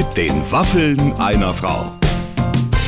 Mit den Waffeln einer Frau.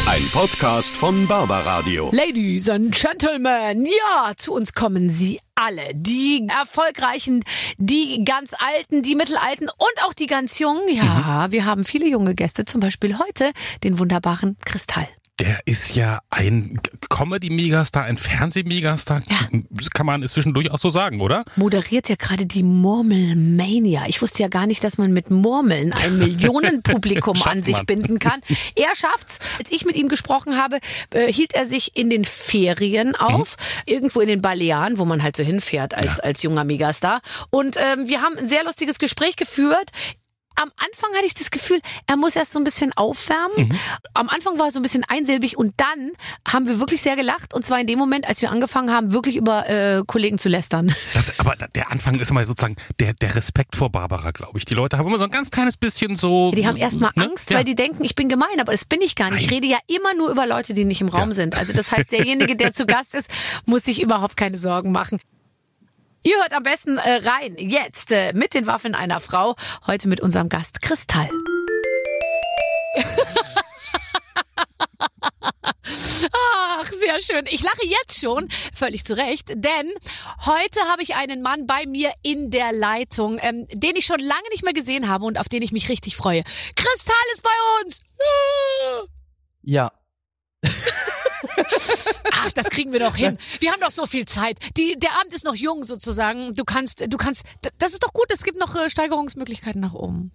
Ein Podcast von Barbaradio. Ladies and Gentlemen, ja, zu uns kommen sie alle. Die Erfolgreichen, die ganz Alten, die Mittelalten und auch die ganz Jungen. Ja, wir haben viele junge Gäste, zum Beispiel heute den wunderbaren Kristall. Der ist ja ein Comedy-Megastar, ein Fernseh-Megastar. Ja. Das kann man inzwischen durchaus so sagen, oder? Moderiert ja gerade die Murmelmania. Ich wusste ja gar nicht, dass man mit Murmeln ein Millionenpublikum an sich man. binden kann. Er schafft's. Als ich mit ihm gesprochen habe, äh, hielt er sich in den Ferien auf, irgendwo in den Balearen, wo man halt so hinfährt als, als junger Megastar. Und ähm, wir haben ein sehr lustiges Gespräch geführt. Am Anfang hatte ich das Gefühl, er muss erst so ein bisschen aufwärmen. Mhm. Am Anfang war er so ein bisschen einsilbig und dann haben wir wirklich sehr gelacht. Und zwar in dem Moment, als wir angefangen haben, wirklich über äh, Kollegen zu lästern. Das, aber der Anfang ist immer sozusagen der, der Respekt vor Barbara, glaube ich. Die Leute haben immer so ein ganz kleines bisschen so. Die haben erstmal ne? Angst, Ja. weil die denken, ich bin gemein, aber das bin ich gar nicht. Ich Nein. rede ja immer nur über Leute, die nicht im Raum Ja. sind. Also das heißt, derjenige, der zu Gast ist, muss sich überhaupt keine Sorgen machen. Ihr hört am besten äh, rein, jetzt äh, mit den Waffeln einer Frau, heute mit unserem Gast Kristall. Ach, sehr schön. Ich lache jetzt schon, völlig zu Recht, denn heute habe ich einen Mann bei mir in der Leitung, ähm, den ich schon lange nicht mehr gesehen habe und auf den ich mich richtig freue. Kristall ist bei uns! Ja. Ach, das kriegen wir doch hin. Wir haben doch so viel Zeit. Die, der Abend ist noch jung sozusagen. Du kannst, du kannst, das ist doch gut. Es gibt noch äh, Steigerungsmöglichkeiten nach oben.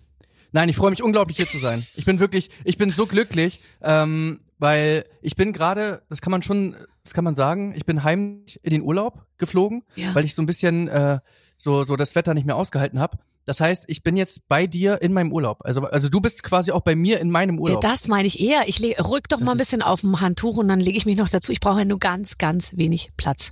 Nein, ich freue mich unglaublich hier zu sein. Ich bin wirklich, ich bin so glücklich, ähm, weil ich bin gerade, das kann man schon, das kann man sagen, ich bin heimlich in den Urlaub geflogen, Ja. weil ich so ein bisschen äh, so so das Wetter nicht mehr ausgehalten habe. Das heißt, ich bin jetzt bei dir in meinem Urlaub. Also also du bist quasi auch bei mir in meinem Ja, Urlaub. das meine ich eher. Ich leg, rück doch mal ein bisschen auf dem Handtuch und dann lege ich mich noch dazu. Ich brauche ja nur ganz, ganz wenig Platz.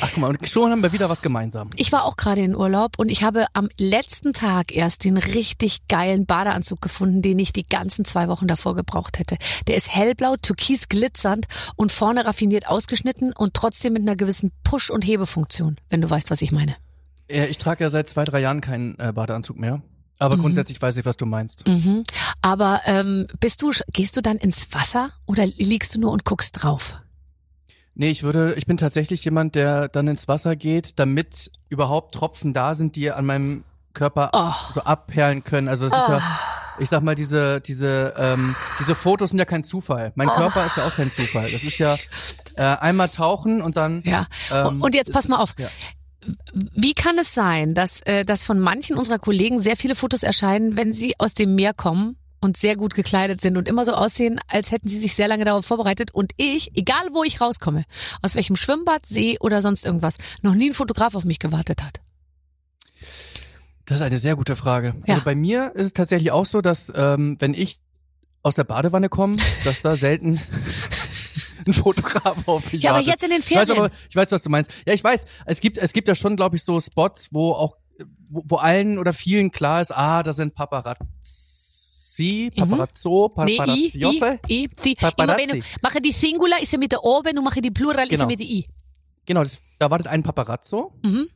Ach guck mal, und schon haben wir wieder was gemeinsam. Ich war auch gerade in Urlaub und ich habe am letzten Tag erst den richtig geilen Badeanzug gefunden, den ich die ganzen zwei Wochen davor gebraucht hätte. Der ist hellblau, türkis glitzernd und vorne raffiniert ausgeschnitten und trotzdem mit einer gewissen Push- und Hebefunktion, wenn du weißt, was ich meine. Äh, Ich trage ja seit zwei drei Jahren keinen äh, Badeanzug mehr. Aber Mhm. grundsätzlich weiß ich, was du meinst. Mhm. Aber ähm, bist du, gehst du dann ins Wasser oder liegst du nur und guckst drauf? Nee, ich würde, ich bin tatsächlich jemand, der dann ins Wasser geht, damit überhaupt Tropfen da sind, die an meinem Körper Oh. so abperlen können. Also es ist ja, ich sag mal, diese, diese, ähm, diese Fotos sind ja kein Zufall. Mein Körper ist ja auch kein Zufall. Das ist ja äh, einmal tauchen und dann. Ja. Ähm, und jetzt pass mal auf. Ja. Wie kann es sein, dass, äh, dass von manchen unserer Kollegen sehr viele Fotos erscheinen, wenn sie aus dem Meer kommen und sehr gut gekleidet sind und immer so aussehen, als hätten sie sich sehr lange darauf vorbereitet und ich, egal wo ich rauskomme, aus welchem Schwimmbad, See oder sonst irgendwas, noch nie ein Fotograf auf mich gewartet hat. Das ist eine sehr gute Frage. Ja. Also bei mir ist es tatsächlich auch so, dass ähm, wenn ich aus der Badewanne komme, dass da selten ein Fotograf auf mich Ja, aber wartet. jetzt in den Ich weiß Ferien. aber, ich weiß, was du meinst. Ja, ich weiß. Es gibt, es gibt ja schon, glaube ich, so Spots, wo auch, wo, wo allen oder vielen klar ist, ah, da sind Paparazzi, Paparazzo, Mhm. Nee, i, i, i, si. Immer Paparazzi. wenn du, mache die Singular ist ja mit der O, wenn du mache die Plural ist ja Genau. mit der I. Genau, das, da wartet ein Paparazzo Mhm.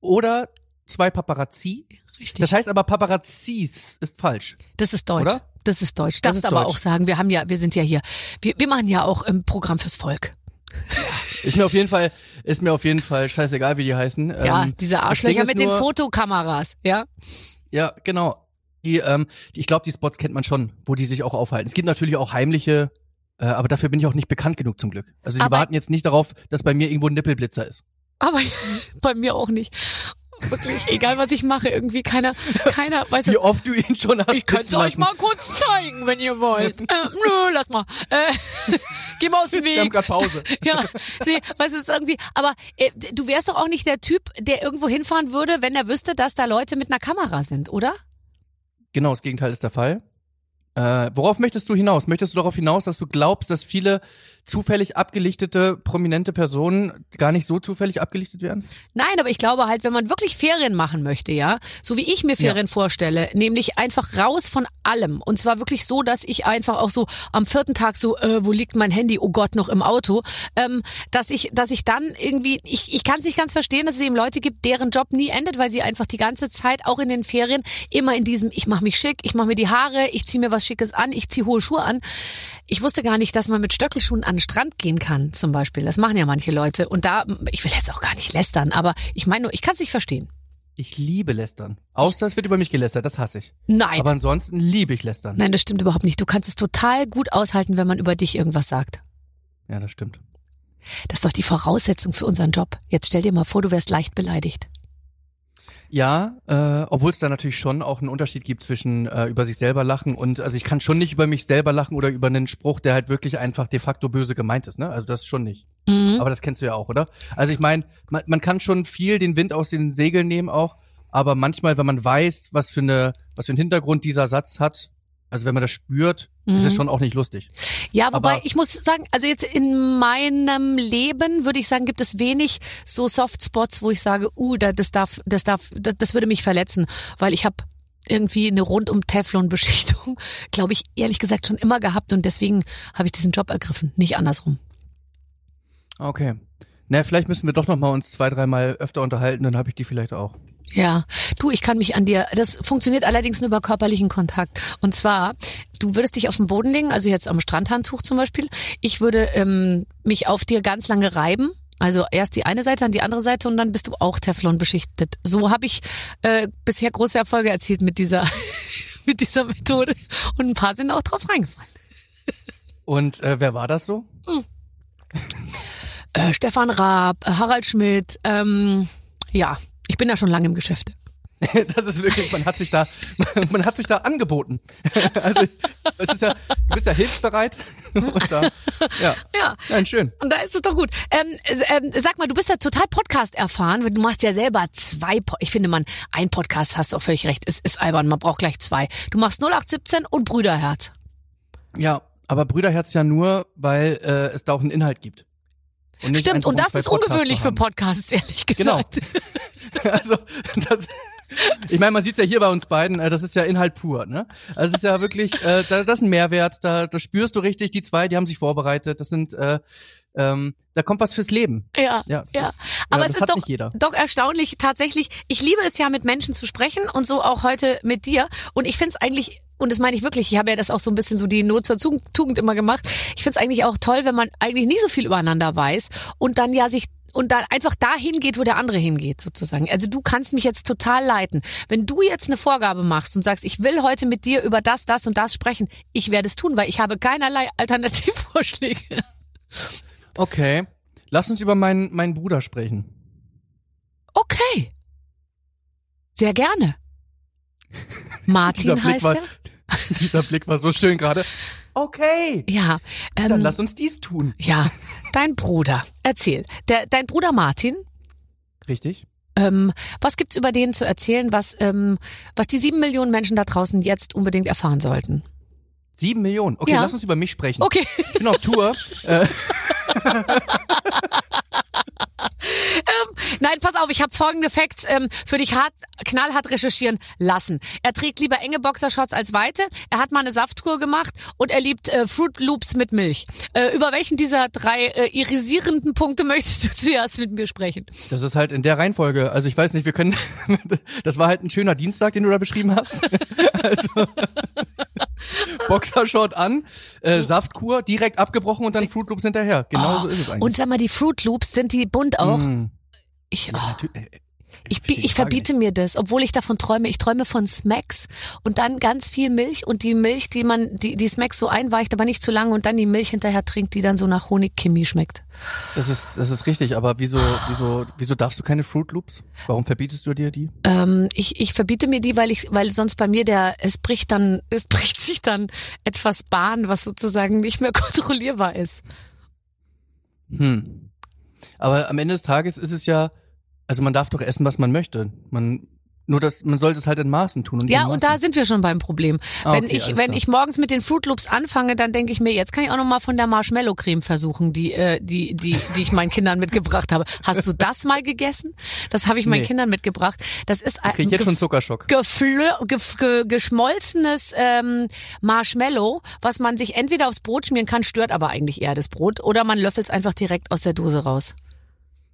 oder zwei Paparazzi. Richtig. Das heißt aber Paparazzis ist falsch. Das ist Deutsch. Oder? Das ist Deutsch. Das Darfst aber Deutsch. auch sagen, wir haben ja, wir sind ja hier, wir, wir machen ja auch ein Programm fürs Volk. Ist mir auf jeden Fall, ist mir auf jeden Fall scheißegal, wie die heißen. Ja, Ähm, diese Arschlöcher mit den nur- Fotokameras, ja. Ja, genau. Die, ähm, die, ich glaube, die Spots kennt man schon, wo die sich auch aufhalten. Es gibt natürlich auch heimliche, äh, aber dafür bin ich auch nicht bekannt genug zum Glück. Also die Aber- warten jetzt nicht darauf, dass bei mir irgendwo ein Nippelblitzer ist. Aber bei mir auch nicht. Wirklich, egal was ich mache, irgendwie keiner, keiner, weißt Wie oft du ihn schon hast ich es blitzen euch mal kurz zeigen, wenn ihr wollt. Äh, nö, lass mal. Äh, geh mal aus dem Wir haben Weg. gerade Pause. Ja, nee, weißt du, ist irgendwie, aber äh, du wärst doch auch nicht der Typ, der irgendwo hinfahren würde, wenn er wüsste, dass da Leute mit einer Kamera sind, oder? Genau, das Gegenteil ist der Fall. Äh, worauf möchtest du hinaus? Möchtest du darauf hinaus, dass du glaubst, dass viele zufällig abgelichtete prominente Personen gar nicht so zufällig abgelichtet werden? Nein, aber ich glaube halt, wenn man wirklich Ferien machen möchte, ja, so wie ich mir Ferien ja. vorstelle, nämlich einfach raus von allem. Und zwar wirklich so, dass ich einfach auch so am vierten Tag so, äh, wo liegt mein Handy? Oh Gott, noch im Auto. Ähm, dass ich, dass ich dann irgendwie, ich, ich kann es nicht ganz verstehen, dass es eben Leute gibt, deren Job nie endet, weil sie einfach die ganze Zeit, auch in den Ferien, immer in diesem, ich mache mich schick, ich mache mir die Haare, ich ziehe mir was Schickes an, ich ziehe hohe Schuhe an. Ich wusste gar nicht, dass man mit Stöckelschuhen an den Strand gehen kann, zum Beispiel. Das machen ja manche Leute. Und da, ich will jetzt auch gar nicht lästern, aber ich meine nur, ich kann es nicht verstehen. Ich liebe Lästern. Außer es wird über mich gelästert, das hasse ich. Nein. Aber ansonsten liebe ich Lästern. Nein, das stimmt überhaupt nicht. Du kannst es total gut aushalten, wenn man über dich irgendwas sagt. Ja, das stimmt. Das ist doch die Voraussetzung für unseren Job. Jetzt stell dir mal vor, du wärst leicht beleidigt. Ja, äh, obwohl es da natürlich schon auch einen Unterschied gibt zwischen äh, über sich selber lachen und also ich kann schon nicht über mich selber lachen oder über einen Spruch, der halt wirklich einfach de facto böse gemeint ist, ne? Also das schon nicht. Mhm. Aber das kennst du ja auch, oder? Also ich meine, man, man kann schon viel den Wind aus den Segeln nehmen auch, aber manchmal, wenn man weiß, was für eine, was für einen Hintergrund dieser Satz hat, also wenn man das spürt, mhm. ist es mhm. schon auch nicht lustig. Ja, wobei Aber ich muss sagen, also jetzt in meinem Leben würde ich sagen, gibt es wenig so Softspots, wo ich sage, uh, das darf, das darf, das, das würde mich verletzen, weil ich habe irgendwie eine rundum Teflon-Beschichtung, glaube ich, ehrlich gesagt schon immer gehabt und deswegen habe ich diesen Job ergriffen, nicht andersrum. Okay. Na, vielleicht müssen wir doch noch mal uns zwei, dreimal öfter unterhalten, dann habe ich die vielleicht auch. Ja, du, ich kann mich an dir. Das funktioniert allerdings nur über körperlichen Kontakt. Und zwar, du würdest dich auf den Boden legen, also jetzt am Strandhandtuch zum Beispiel. Ich würde ähm, mich auf dir ganz lange reiben. Also erst die eine Seite, dann die andere Seite und dann bist du auch Teflon beschichtet. So habe ich äh, bisher große Erfolge erzielt mit dieser mit dieser Methode und ein paar sind auch drauf reingefallen. Und äh, wer war das so? Hm. Äh, Stefan Raab, Harald Schmidt, ähm, ja, ich bin ja schon lange im Geschäft. das ist wirklich, man hat sich da, man hat sich da angeboten. Also, es ist ja, du bist ja hilfsbereit. Da, ja. ja. Nein, schön. Und da ist es doch gut. Ähm, ähm, sag mal, du bist ja total Podcast erfahren, weil du machst ja selber zwei, po ich finde man, ein Podcast hast du auch völlig recht, ist, ist albern, man braucht gleich zwei. Du machst 0817 und Brüderherz. Ja, aber Brüderherz ja nur, weil äh, es da auch einen Inhalt gibt. Und Stimmt, und das ist ungewöhnlich für Podcasts, ehrlich gesagt. Genau. also, das, ich meine, man sieht's ja hier bei uns beiden, äh, das ist ja Inhalt pur, ne? Also es ist ja wirklich, äh, das ist ein Mehrwert, da, da spürst du richtig, die zwei, die haben sich vorbereitet, das sind, äh, ähm, da kommt was fürs Leben. Ja, ja. ja. Ist, Aber ja, es ist doch, doch erstaunlich, tatsächlich, ich liebe es ja, mit Menschen zu sprechen und so auch heute mit dir. Und ich finde es eigentlich und das meine ich wirklich, ich habe ja das auch so ein bisschen so die Not zur Tugend immer gemacht. Ich finde es eigentlich auch toll, wenn man eigentlich nie so viel übereinander weiß und dann ja sich und dann einfach dahin geht, wo der andere hingeht, sozusagen. Also du kannst mich jetzt total leiten. Wenn du jetzt eine Vorgabe machst und sagst, ich will heute mit dir über das, das und das sprechen, ich werde es tun, weil ich habe keinerlei Alternativvorschläge. Okay. Lass uns über meinen, meinen Bruder sprechen. Okay. Sehr gerne. Martin heißt war, er. Dieser Blick war so schön gerade. Okay. Ja. Ähm, Dann lass uns dies tun. Ja. Dein Bruder. Erzähl. Der, dein Bruder Martin. Richtig. Ähm, was gibt's über den zu erzählen, was, ähm, was die sieben Millionen Menschen da draußen jetzt unbedingt erfahren sollten? Sieben Millionen? Okay, ja. lass uns über mich sprechen. Okay. Ich bin auf Tour. äh, ähm, nein, pass auf, ich habe folgende Facts ähm, für dich hart, knallhart recherchieren lassen. Er trägt lieber enge Boxershorts als weite. Er hat mal eine Saftkur gemacht und er liebt äh, Fruit Loops mit Milch. Äh, über welchen dieser drei äh, irisierenden Punkte möchtest du zuerst mit mir sprechen? Das ist halt in der Reihenfolge. Also ich weiß nicht, wir können. das war halt ein schöner Dienstag, den du da beschrieben hast. also Boxershort an, äh, Saftkur direkt abgebrochen und dann Fruit Loops hinterher. Genau oh, so ist es eigentlich. Und sag mal, die Fruit Loops sind die bunt auch? Mm. Ich, oh. Ich, ich verbiete mir das, obwohl ich davon träume. Ich träume von Smacks und dann ganz viel Milch und die Milch, die man, die, die Smacks so einweicht, aber nicht zu lange und dann die Milch hinterher trinkt, die dann so nach Honigchemie schmeckt. Das ist, das ist richtig, aber wieso, wieso, wieso darfst du keine Fruit Loops? Warum verbietest du dir die? Ähm, ich, ich verbiete mir die, weil ich, weil sonst bei mir der, es bricht dann, es bricht sich dann etwas Bahn, was sozusagen nicht mehr kontrollierbar ist. Hm. Aber am Ende des Tages ist es ja, also man darf doch essen, was man möchte. Man Nur dass man sollte es halt in Maßen tun. Und Ja, und da sind wir schon beim Problem. Ah, wenn okay, ich, wenn klar. ich morgens mit den Fruit Loops anfange, dann denke ich mir, jetzt kann ich auch noch mal von der Marshmallow-Creme versuchen, die, äh, die, die, die ich meinen Kindern mitgebracht habe. Hast du das mal gegessen? Das habe ich meinen Nee. Kindern mitgebracht. Das ist ein krieg ich jetzt schon Zuckerschock. geschmolzenes ähm, Marshmallow, was man sich entweder aufs Brot schmieren kann, stört aber eigentlich eher das Brot, oder man löffelt es einfach direkt aus der Dose raus.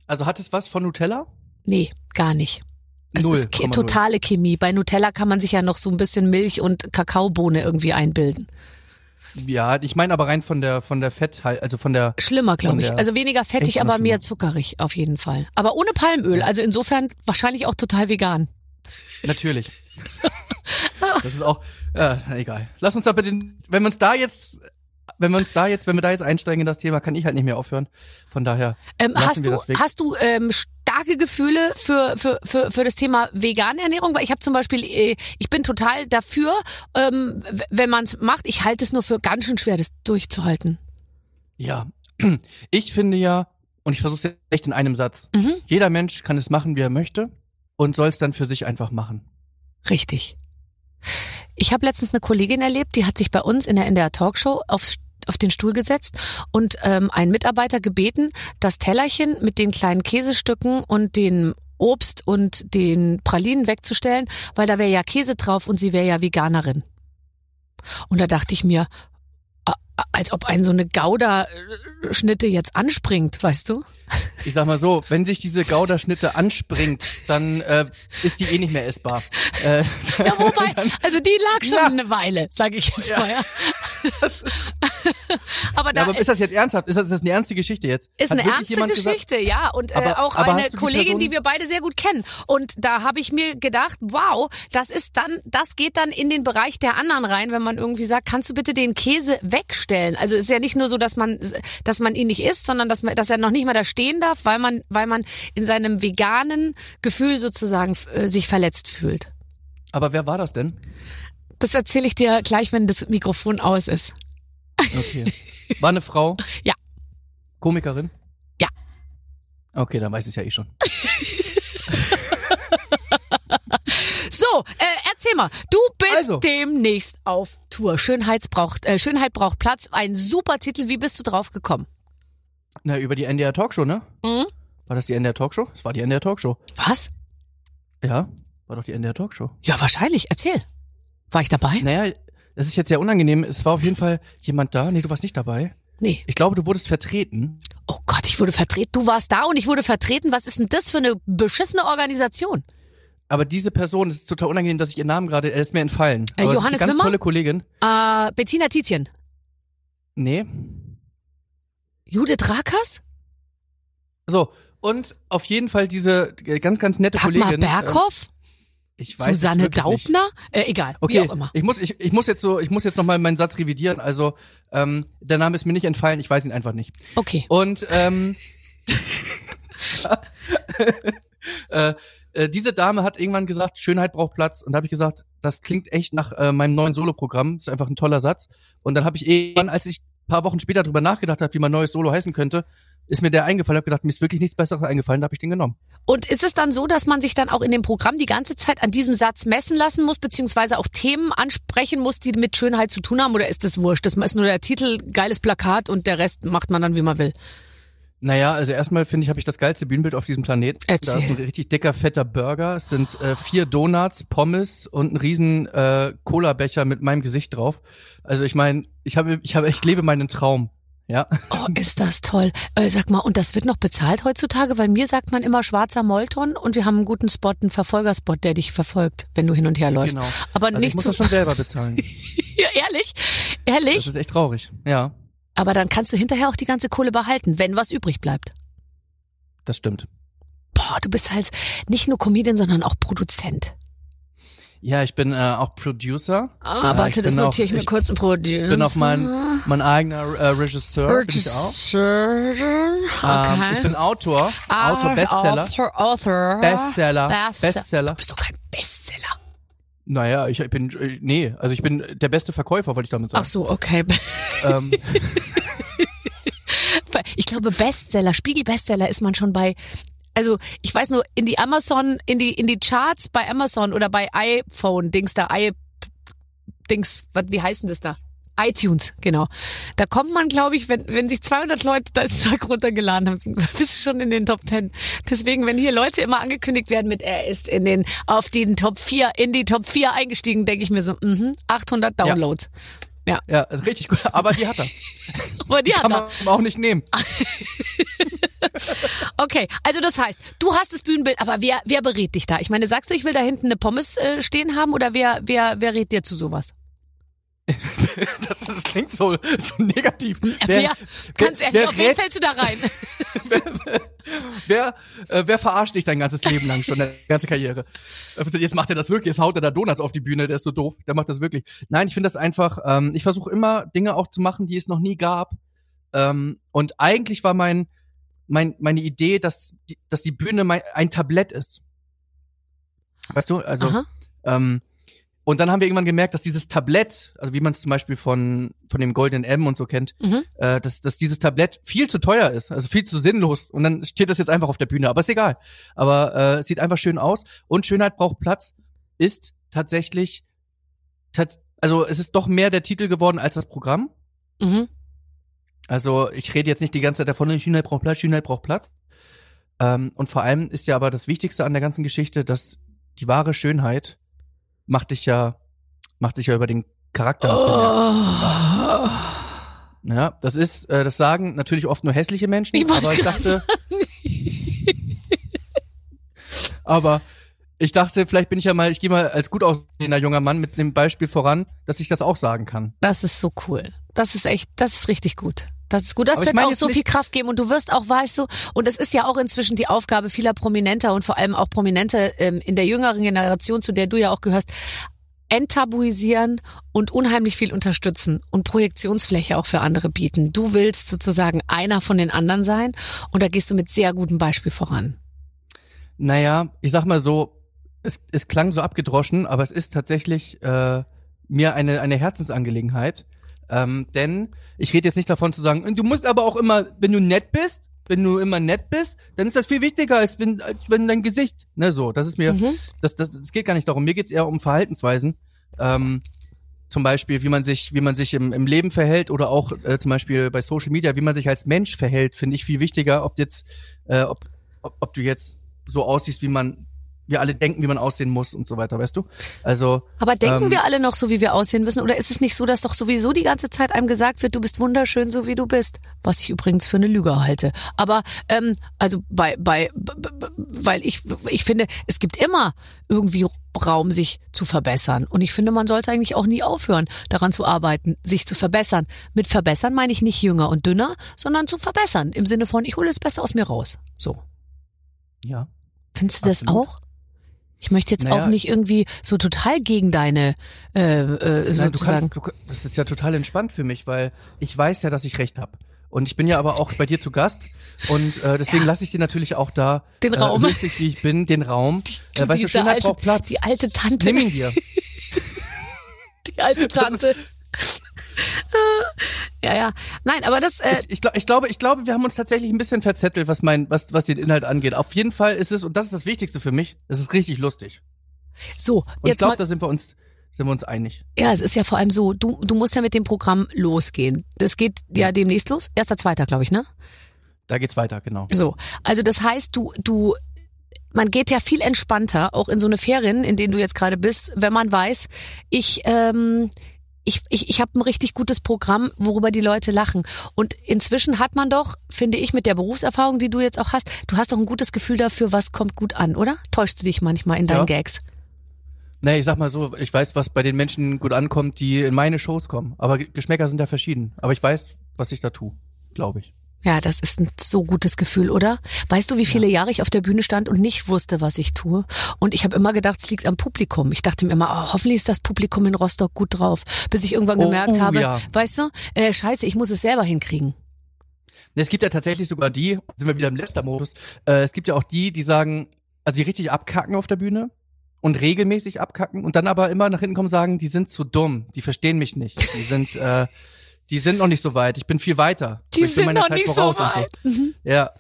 Also hat es was von Nutella? Nee, gar nicht. Es Null ist Che- Komma null. totale Chemie. Bei Nutella kann man sich ja noch so ein bisschen Milch und Kakaobohne irgendwie einbilden. Ja, ich meine aber rein von der von der Fett, also von der Schlimmer, glaube ich. Also weniger fettig, aber mehr zuckerig auf jeden Fall. Aber ohne Palmöl. Also insofern wahrscheinlich auch total vegan. natürlich. das ist auch äh, egal. Lass uns aber den, wenn wir uns da jetzt wenn wir uns da jetzt, wenn wir da jetzt einsteigen in das Thema, kann ich halt nicht mehr aufhören. Von daher, Ähm, hast wir du das weg. hast du ähm, starke Gefühle für für für für das Thema vegane Ernährung? Weil ich habe zum Beispiel, äh, ich bin total dafür, ähm, wenn man es macht. Ich halte es nur für ganz schön schwer, das durchzuhalten. ja. Ich finde ja, und ich versuche es echt in einem Satz. Mhm. Jeder Mensch kann es machen, wie er möchte und soll es dann für sich einfach machen. Richtig. Ich habe letztens eine Kollegin erlebt, die hat sich bei uns in der NDR Talkshow aufs auf den Stuhl gesetzt und ähm, einen Mitarbeiter gebeten, das Tellerchen mit den kleinen Käsestücken und den Obst und den Pralinen wegzustellen, weil da wäre ja Käse drauf und sie wäre ja Veganerin. Und da dachte ich mir, als ob ein so eine Gouda-Schnitte jetzt anspringt, weißt du? Ich sag mal so, wenn sich diese Gouda-Schnitte anspringt, dann äh, ist die eh nicht mehr essbar. Äh, Ja, wobei, also die lag schon Na. eine Weile, sage ich jetzt Ja. mal. Ja. aber ja, da aber ist das jetzt ernsthaft? Ist das, ist das eine ernste Geschichte jetzt? Ist Hat eine ernste jemand gesagt- Geschichte, ja. Und äh, Aber- auch aber eine die Kollegin, Person- die wir beide sehr gut kennen. Und da habe ich mir gedacht, wow, das ist dann, das geht dann in den Bereich der anderen rein, wenn man irgendwie sagt, kannst du bitte den Käse wegstellen? Also ist ja nicht nur so, dass man, dass man ihn nicht isst, sondern dass man, dass er noch nicht mal da stehen darf, weil man, weil man in seinem veganen Gefühl sozusagen äh, sich verletzt fühlt. Aber wer war das denn? Das erzähle ich dir gleich, wenn das Mikrofon aus ist. Okay. War eine Frau? Ja. Komikerin? Ja. Okay, dann weiß ich es ja eh schon. So, äh, erzähl mal, du bist Also. demnächst auf Tour. Schönheits braucht, äh, Schönheit braucht Platz. Ein super Titel. Wie bist du drauf gekommen? Na, über die NDR Talkshow, ne? Mhm. War das die NDR Talkshow? Das war die NDR Talkshow. Was? Ja, war doch die NDR Talkshow. Ja, wahrscheinlich. Erzähl. War ich dabei? Naja, das ist jetzt sehr unangenehm. Es war auf jeden Fall jemand da. Nee, du warst nicht dabei. Nee. Ich glaube, du wurdest vertreten. Oh Gott, ich wurde vertreten. Du warst da und ich wurde vertreten. Was ist denn das für eine beschissene Organisation? Aber diese Person, es ist total unangenehm, dass ich ihren Namen gerade, er ist mir entfallen. Äh, Aber es ist Johannes eine ganz Wimmer? tolle Kollegin. Äh, Bettina Tizien. Nee. Judith Rakers? So, und auf jeden Fall diese äh, ganz, ganz nette Dagmar Kollegin. Berghoff? Ähm, ich weiß Susanne. Daubner? Äh, egal. Okay, Wie auch immer. ich muss, ich, ich muss jetzt so, ich muss jetzt nochmal meinen Satz revidieren. Also, ähm, der Name ist mir nicht entfallen, ich weiß ihn einfach nicht. Okay. Und ähm, äh, äh, diese Dame hat irgendwann gesagt, Schönheit braucht Platz. Und da habe ich gesagt, das klingt echt nach äh, meinem neuen Soloprogramm. Das ist einfach ein toller Satz. Und dann habe ich irgendwann, als ich ein paar Wochen später drüber nachgedacht habe, wie mein neues Solo heißen könnte, ist mir der eingefallen. habe gedacht, mir ist wirklich nichts Besseres eingefallen. Da habe ich den genommen. Und ist es dann so, dass man sich dann auch in dem Programm die ganze Zeit an diesem Satz messen lassen muss, beziehungsweise auch Themen ansprechen muss, die mit Schönheit zu tun haben? Oder ist das wurscht? Das ist nur der Titel, geiles Plakat und der Rest macht man dann, wie man will. Naja, also erstmal finde ich, habe ich das geilste Bühnenbild auf diesem Planet. Erzähl. Da ist ein richtig dicker, fetter Burger. Es sind äh, vier Donuts, Pommes und ein riesen äh, Cola-Becher mit meinem Gesicht drauf. Also ich meine, ich habe, ich habe, ich lebe meinen Traum. Ja. Oh, ist das toll. Äh, sag mal, und das wird noch bezahlt heutzutage? Weil mir sagt man immer schwarzer Molton und wir haben einen guten Spot, einen Verfolgerspot, der dich verfolgt, wenn du hin und her läufst. Genau. Aber Also ich nicht muss zu. das schon selber bezahlen. ja, ehrlich? Das Ehrlich? ist echt traurig. Ja, Aber dann kannst du hinterher auch die ganze Kohle behalten, wenn was übrig bleibt. das stimmt. Boah, du bist halt nicht nur Comedian, sondern auch Produzent. Ja, ich bin äh, auch Producer. Ah, ich warte, das notiere ich mir ich kurz im Producer. bin auch mein, mein eigener äh, Regisseur. Bin ich auch. Regisseur. Okay. Ähm, ich bin Autor. Autor, Bestseller. Author, Author. Bestseller. Bestseller. Bestseller. Du bist doch kein Bestseller. Naja, ich bin, äh, nee, also ich bin der beste Verkäufer, wollte ich damit sagen. Ach so, okay. Ähm, Ich glaube, Bestseller, Spiegel-Bestseller ist man schon bei also ich weiß nur, in die Amazon, in die, in die Charts bei Amazon oder bei iPhone, Dings da, i, Dings, was, wie heißt denn das da? iTunes, genau. Da kommt man, glaube ich, wenn, wenn sich 200 Leute das Zeug runtergeladen haben, bist du schon in den Top 10. Deswegen, wenn hier Leute immer angekündigt werden mit, er ist in den, auf den Top 4, in die Top 4 eingestiegen, denke ich mir so, mhm, 800 Downloads. Ja. Ja, ist richtig gut. Aber die hat er. Aber die hat Kann er. man auch nicht nehmen. Okay, also das heißt, du hast das Bühnenbild, aber wer, wer berät dich da? Ich meine, sagst du, ich will da hinten eine Pommes äh, stehen haben oder wer, wer, wer rät dir zu sowas? Das, das klingt so, so negativ. Wer, ganz ehrlich, wer auf wen fällst du da rein? Wer, äh, wer verarscht dich dein ganzes Leben lang schon, deine ganze Karriere? Äh, Jetzt macht er das wirklich, jetzt haut er da Donuts auf die Bühne, der ist so doof, der macht das wirklich. Nein, ich finde das einfach, ähm, ich versuche immer Dinge auch zu machen, die es noch nie gab. Ähm, und eigentlich war mein, mein, meine Idee, dass die, dass die Bühne mein, ein Tablett ist. Weißt du, also, Aha. ähm, und dann haben wir irgendwann gemerkt, dass dieses Tablett, also wie man es zum Beispiel von, von dem Golden M und so kennt, Mhm. äh, dass, dass dieses Tablett viel zu teuer ist, also viel zu sinnlos. Und dann steht das jetzt einfach auf der Bühne, aber ist egal. Aber äh, es sieht einfach schön aus. Und Schönheit braucht Platz ist tatsächlich, tats also es ist doch mehr der Titel geworden als das Programm. Mhm. Also ich rede jetzt nicht die ganze Zeit davon, Schönheit braucht Platz, Schönheit braucht Platz. Ähm, und vor allem ist ja aber das Wichtigste an der ganzen Geschichte, dass die wahre Schönheit macht dich ja, macht sich ja über den Charakter. Oh. Ja, das ist, äh, das sagen natürlich oft nur hässliche Menschen, Ich aber ich dachte, aber ich dachte, vielleicht bin ich ja mal, ich gehe mal als gut aussehender junger Mann mit dem Beispiel voran, dass ich das auch sagen kann. Das ist so cool. Das ist echt, das ist richtig gut. Das ist gut. Das wird auch so viel Kraft geben und du wirst auch, weißt du, und es ist ja auch inzwischen die Aufgabe vieler Prominenter und vor allem auch Prominente ähm, in der jüngeren Generation, zu der du ja auch gehörst, enttabuisieren und unheimlich viel unterstützen und Projektionsfläche auch für andere bieten. Du willst sozusagen einer von den anderen sein und da gehst du mit sehr gutem Beispiel voran. Naja, ich sag mal so, es, es klang so abgedroschen, aber es ist tatsächlich äh, mir eine, eine Herzensangelegenheit. Ähm, denn ich rede jetzt nicht davon zu sagen, du musst aber auch immer, wenn du nett bist, wenn du immer nett bist, dann ist das viel wichtiger, als wenn, als wenn dein Gesicht, ne, so, das ist mir, Mhm. das, das, das geht gar nicht darum. Mir geht's eher um Verhaltensweisen. Ähm, zum Beispiel, wie man sich, wie man sich im, im Leben verhält oder auch äh, zum Beispiel bei Social Media, wie man sich als Mensch verhält, finde ich viel wichtiger, ob jetzt, äh, ob, ob, ob du jetzt so aussiehst, wie man, wir alle denken, wie man aussehen muss und so weiter, weißt du? Also, Aber denken Ähm, wir alle noch so, wie wir aussehen müssen? Oder ist es nicht so, dass doch sowieso die ganze Zeit einem gesagt wird, du bist wunderschön, so wie du bist? Was ich übrigens für eine Lüge halte. Aber, ähm, also bei, bei, weil ich, ich finde, es gibt immer irgendwie Raum, sich zu verbessern. Und ich finde, man sollte eigentlich auch nie aufhören, daran zu arbeiten, sich zu verbessern. Mit verbessern meine ich nicht jünger und dünner, sondern zu verbessern. Im Sinne von, ich hole das Beste aus mir raus. So. ja. Findest du das Absolut. auch? Ich möchte jetzt Naja. auch nicht irgendwie so total gegen deine äh, äh, Nein, du sozusagen. kannst, du, das ist ja total entspannt für mich, weil ich weiß ja, dass ich recht habe. Und ich bin ja aber auch bei dir zu Gast und äh, deswegen Ja. lasse ich dir natürlich auch da, Den äh, Raum. lustig wie ich bin, den Raum. Äh, weißt du, Schönheit alte- braucht Platz. Die alte Tante. Nimm ihn dir. Die alte Tante. ja, ja. Nein, aber das, äh, ich, ich, glaub, ich, glaube, ich glaube, wir haben uns tatsächlich ein bisschen verzettelt, was mein, was, was den Inhalt angeht. Auf jeden Fall ist es, und das ist das Wichtigste für mich, es ist richtig lustig. so, Und ich glaube, da sind wir uns, sind wir uns einig. ja, es ist ja vor allem so, du, du musst ja mit dem Programm losgehen. Das geht ja demnächst los. Erster, zweiter, glaube ich, ne? Da geht's weiter, genau. So. Also das heißt, du, du, man geht ja viel entspannter, auch in so eine Ferien, in denen du jetzt gerade bist, wenn man weiß, ich, ähm, ich, ich, ich habe ein richtig gutes Programm, worüber die Leute lachen. Und inzwischen hat man doch, finde ich, mit der Berufserfahrung, die du jetzt auch hast, du hast doch ein gutes Gefühl dafür, was kommt gut an, oder? Täuschst du dich manchmal in deinen Ja. Gags? Nee, ich sag mal so, ich weiß, was bei den Menschen gut ankommt, die in meine Shows kommen. Aber Geschmäcker sind ja verschieden. Aber ich weiß, was ich da tue, glaube ich. Ja, das ist ein so gutes Gefühl, oder? Weißt du, wie viele Jahre ich auf der Bühne stand und nicht wusste, was ich tue? Und ich habe immer gedacht, es liegt am Publikum. Ich dachte mir immer, oh, hoffentlich ist das Publikum in Rostock gut drauf. Bis ich irgendwann Oh, gemerkt uh, habe, ja. weißt du, äh, scheiße, ich muss es selber hinkriegen. Nee, Es gibt ja tatsächlich sogar die, sind wir wieder im Lester-Modus, äh, es gibt ja auch die, die sagen, also die richtig abkacken auf der Bühne und regelmäßig abkacken und dann aber immer nach hinten kommen und sagen, die sind zu dumm, die verstehen mich nicht, die sind, äh, die sind noch nicht so weit, ich bin viel weiter. Die bin sind noch Zeit nicht so weit. Mhm. Ja.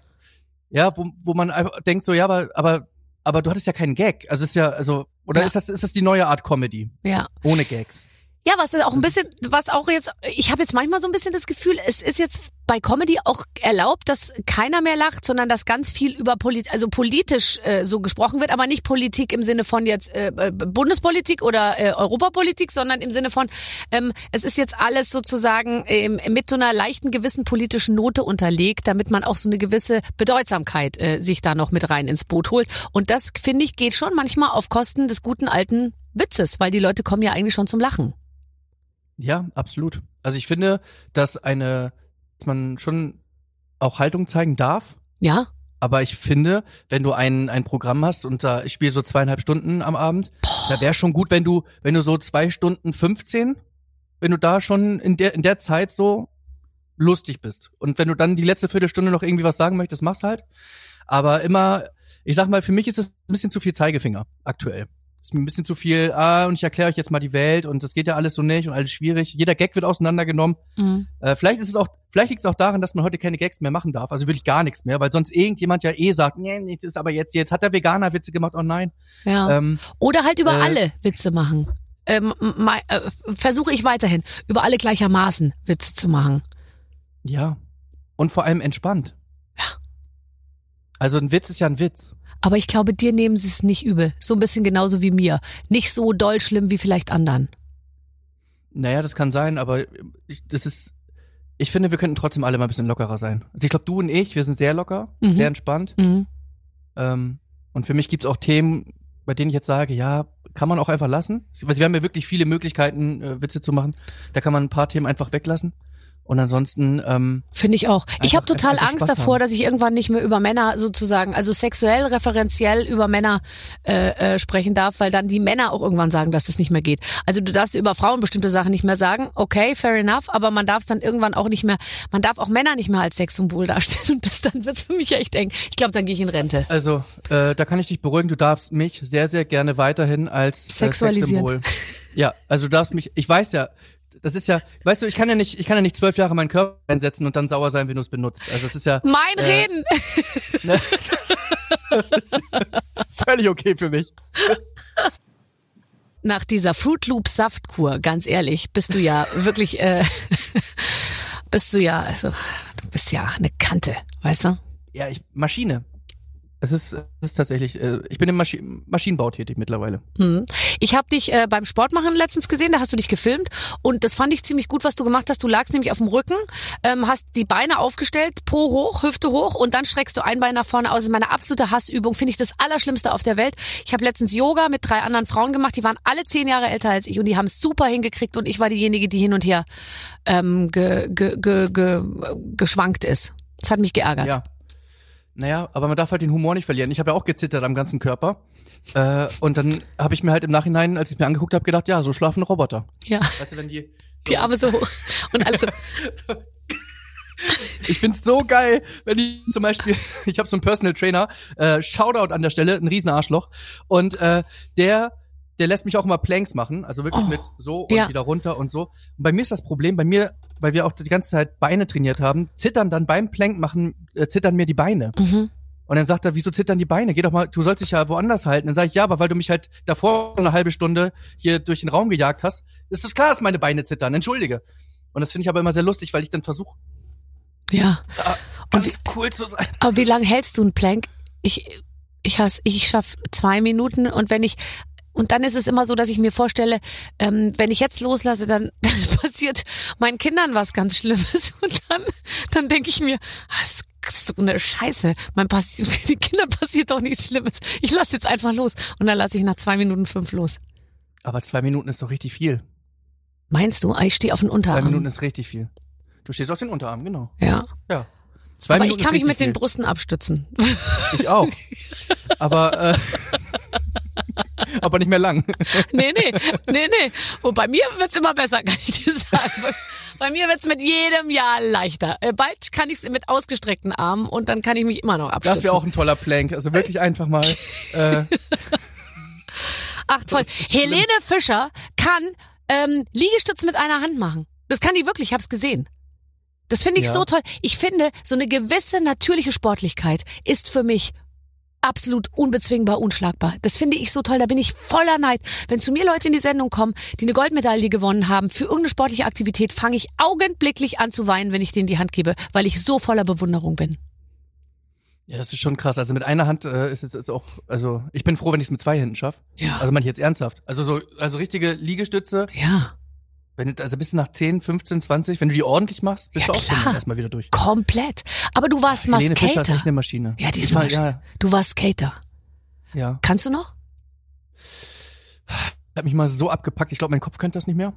Ja, wo, wo man einfach denkt so, ja, aber, aber, aber du hattest ja keinen Gag. Also ist ja, also, oder Ja. ist das, ist das die neue Art Comedy? Ja. Ohne Gags. Ja, was auch ein bisschen, was auch jetzt, ich habe jetzt manchmal so ein bisschen das Gefühl, es ist jetzt bei Comedy auch erlaubt, dass keiner mehr lacht, sondern dass ganz viel über Polit also politisch äh, so gesprochen wird, aber nicht Politik im Sinne von jetzt äh, äh, Bundespolitik oder äh, Europapolitik, sondern im Sinne von, ähm, es ist jetzt alles sozusagen ähm, mit so einer leichten gewissen politischen Note unterlegt, damit man auch so eine gewisse Bedeutsamkeit äh, sich da noch mit rein ins Boot holt. Und das, finde ich, geht schon manchmal auf Kosten des guten alten Witzes, weil die Leute kommen ja eigentlich schon zum Lachen. Ja, absolut. Also ich finde, dass eine, dass man schon auch Haltung zeigen darf. Ja? Aber ich finde, wenn du ein, ein Programm hast und da, ich spiele so zweieinhalb Stunden am Abend, da wäre schon gut, wenn du, wenn du so zwei Stunden 15, wenn du da schon in der, in der Zeit so lustig bist. Und wenn du dann die letzte Viertelstunde noch irgendwie was sagen möchtest, machst halt. Aber immer, ich sag mal, für mich ist es ein bisschen zu viel Zeigefinger aktuell. Ist mir ein bisschen zu viel, ah, und ich erkläre euch jetzt mal die Welt und das geht ja alles so nicht und alles schwierig. Jeder Gag wird auseinandergenommen. Mhm. Äh, vielleicht ist es auch, vielleicht liegt es auch daran, dass man heute keine Gags mehr machen darf. Also wirklich gar nichts mehr, weil sonst irgendjemand ja eh sagt, nee, nee, das ist aber jetzt, jetzt hat der Veganer Witze gemacht, oh nein. Ja. Ähm, Oder halt über äh, alle Witze machen. Ähm, äh, versuche ich weiterhin, über alle gleichermaßen Witze zu machen. ja. Und vor allem entspannt. Ja. Also ein Witz ist ja ein Witz. Aber ich glaube, dir nehmen sie es nicht übel. So ein bisschen genauso wie mir. Nicht so doll schlimm wie vielleicht anderen. Naja, das kann sein, aber ich, das ist, ich finde, wir könnten trotzdem alle mal ein bisschen lockerer sein. Also ich glaube, du und ich, wir sind sehr locker, Mhm. sehr entspannt. Mhm. Ähm, und für mich gibt's auch Themen, bei denen ich jetzt sage, ja, kann man auch einfach lassen. Weil wir haben ja wirklich viele Möglichkeiten, äh, Witze zu machen. Da kann man ein paar Themen einfach weglassen. Und ansonsten, ähm, Finde ich auch. ich habe total Angst davor, haben. dass ich irgendwann nicht mehr über Männer sozusagen, also sexuell, referenziell über Männer äh, äh, sprechen darf, weil dann die Männer auch irgendwann sagen, dass das nicht mehr geht. Also du darfst über Frauen bestimmte Sachen nicht mehr sagen, okay, fair enough, aber man darf es dann irgendwann auch nicht mehr, man darf auch Männer nicht mehr als Sexsymbol darstellen und das dann wird's für mich echt eng. Ich glaube, dann gehe ich in Rente. also, äh, da kann ich dich beruhigen, du darfst mich sehr, sehr gerne weiterhin als äh, Sexualisieren. Sexsymbol. Ja, also du darfst mich, ich weiß ja, das ist ja, weißt du, ich kann ja nicht, ich kann ja nicht zwölf Jahre meinen Körper einsetzen und dann sauer sein, wenn du es benutzt. Also das ist ja Mein Äh, Reden! ne, das, das ist völlig okay für mich. Nach dieser Fruit Loop Saftkur, ganz ehrlich, bist du ja wirklich, äh, bist du ja, also, du bist ja eine Kante, weißt du? Ja, ich, Maschine. Es ist, es ist tatsächlich, äh, ich bin im Maschi Maschinenbau tätig mittlerweile. Mhm. Ich habe dich äh, beim Sport machen letztens gesehen, da hast du dich gefilmt und das fand ich ziemlich gut, was du gemacht hast. Du lagst nämlich auf dem Rücken, ähm, hast die Beine aufgestellt, Po hoch, Hüfte hoch und dann streckst du ein Bein nach vorne aus. Das ist meine absolute Hassübung, finde ich das Allerschlimmste auf der Welt. Ich habe letztens Yoga mit drei anderen Frauen gemacht, die waren alle zehn Jahre älter als ich und die haben es super hingekriegt und ich war diejenige, die hin und her ähm, ge, ge, ge, geschwankt ist. Das hat mich geärgert. Ja. Naja, aber man darf halt den Humor nicht verlieren. Ich habe ja auch gezittert am ganzen Körper. Äh, und dann habe ich mir halt im Nachhinein, als ich es mir angeguckt habe, gedacht, ja, so schlafen Roboter. ja. Weißt du, wenn die. So, Die Arme so hoch und alles so. Ich find's so geil, wenn die zum Beispiel, ich habe so einen Personal Trainer, äh, Shoutout an der Stelle, ein Riesenarschloch. Und äh, der, der lässt mich auch immer Planks machen, also wirklich Oh, mit so und ja. wieder runter und so. Und bei mir ist das Problem, bei mir, weil wir auch die ganze Zeit Beine trainiert haben, zittern dann beim Plank machen, äh, zittern mir die Beine. Mhm. Und dann sagt er, wieso zittern die Beine? Geh doch mal, du sollst dich ja woanders halten. Dann sage ich, ja, aber weil du mich halt davor eine halbe Stunde hier durch den Raum gejagt hast, ist doch klar, dass meine Beine zittern. Entschuldige. Und das finde ich aber immer sehr lustig, weil ich dann versuche, Ja. da Und ganz cool zu sein. Aber wie lange hältst du einen Plank? Ich, ich hasse, ich schaff zwei Minuten und wenn ich und dann ist es immer so, dass ich mir vorstelle, ähm, wenn ich jetzt loslasse, dann, dann passiert meinen Kindern was ganz Schlimmes und dann, dann denke ich mir, ah, ist so eine Scheiße. Mein passi den Kindern passiert doch nichts Schlimmes. Ich lasse jetzt einfach los und dann lasse ich nach zwei Minuten fünf los. Aber zwei Minuten ist doch richtig viel. Meinst du? Ah, Ich stehe auf den Zwei Unterarm. Minuten ist richtig viel. Du stehst auf den Unterarm, genau. ja. Ja. Zwei Aber Minuten ich kann mich mit richtig den Brüsten abstützen. viel. Ich auch. Aber, äh, aber nicht mehr lang. Nee, nee, nee, nee. Bei mir wird's immer besser, kann ich dir sagen. Bei, bei mir wird's mit jedem Jahr leichter. Äh, Bald kann ich's mit ausgestreckten Armen und dann kann ich mich immer noch abstützen. Das wäre auch ein toller Plank. Also wirklich einfach mal. Äh, Ach toll. Helene Fischer kann ähm, Liegestütze mit einer Hand machen. Das kann die wirklich, ich hab's gesehen. Das finde ich Ja. so toll. Ich finde, so eine gewisse natürliche Sportlichkeit ist für mich absolut unbezwingbar, unschlagbar. Das finde ich so toll. Da bin ich voller Neid. Wenn zu mir Leute in die Sendung kommen, die eine Goldmedaille gewonnen haben für irgendeine sportliche Aktivität, fange ich augenblicklich an zu weinen, wenn ich denen die Hand gebe, weil ich so voller Bewunderung bin. Ja, das ist schon krass. Also mit einer Hand äh, ist es jetzt auch, also ich bin froh, wenn ich es mit zwei Händen schaffe. Ja. Also meine ich jetzt ernsthaft. Also so, also richtige Liegestütze, ja. Wenn du, also bist du nach 10, 15, 20, wenn du die ordentlich machst, bist Ja, du auch schon klar. erstmal wieder durch. Komplett. Aber du warst mal Helene Fischer ist echt Skater. eine Maschine. Ja, die ist Ich eine Maschine. Ja, Du warst Skater. ja. Kannst du noch? Hat mich mal so abgepackt, ich glaube, mein Kopf könnte das nicht mehr.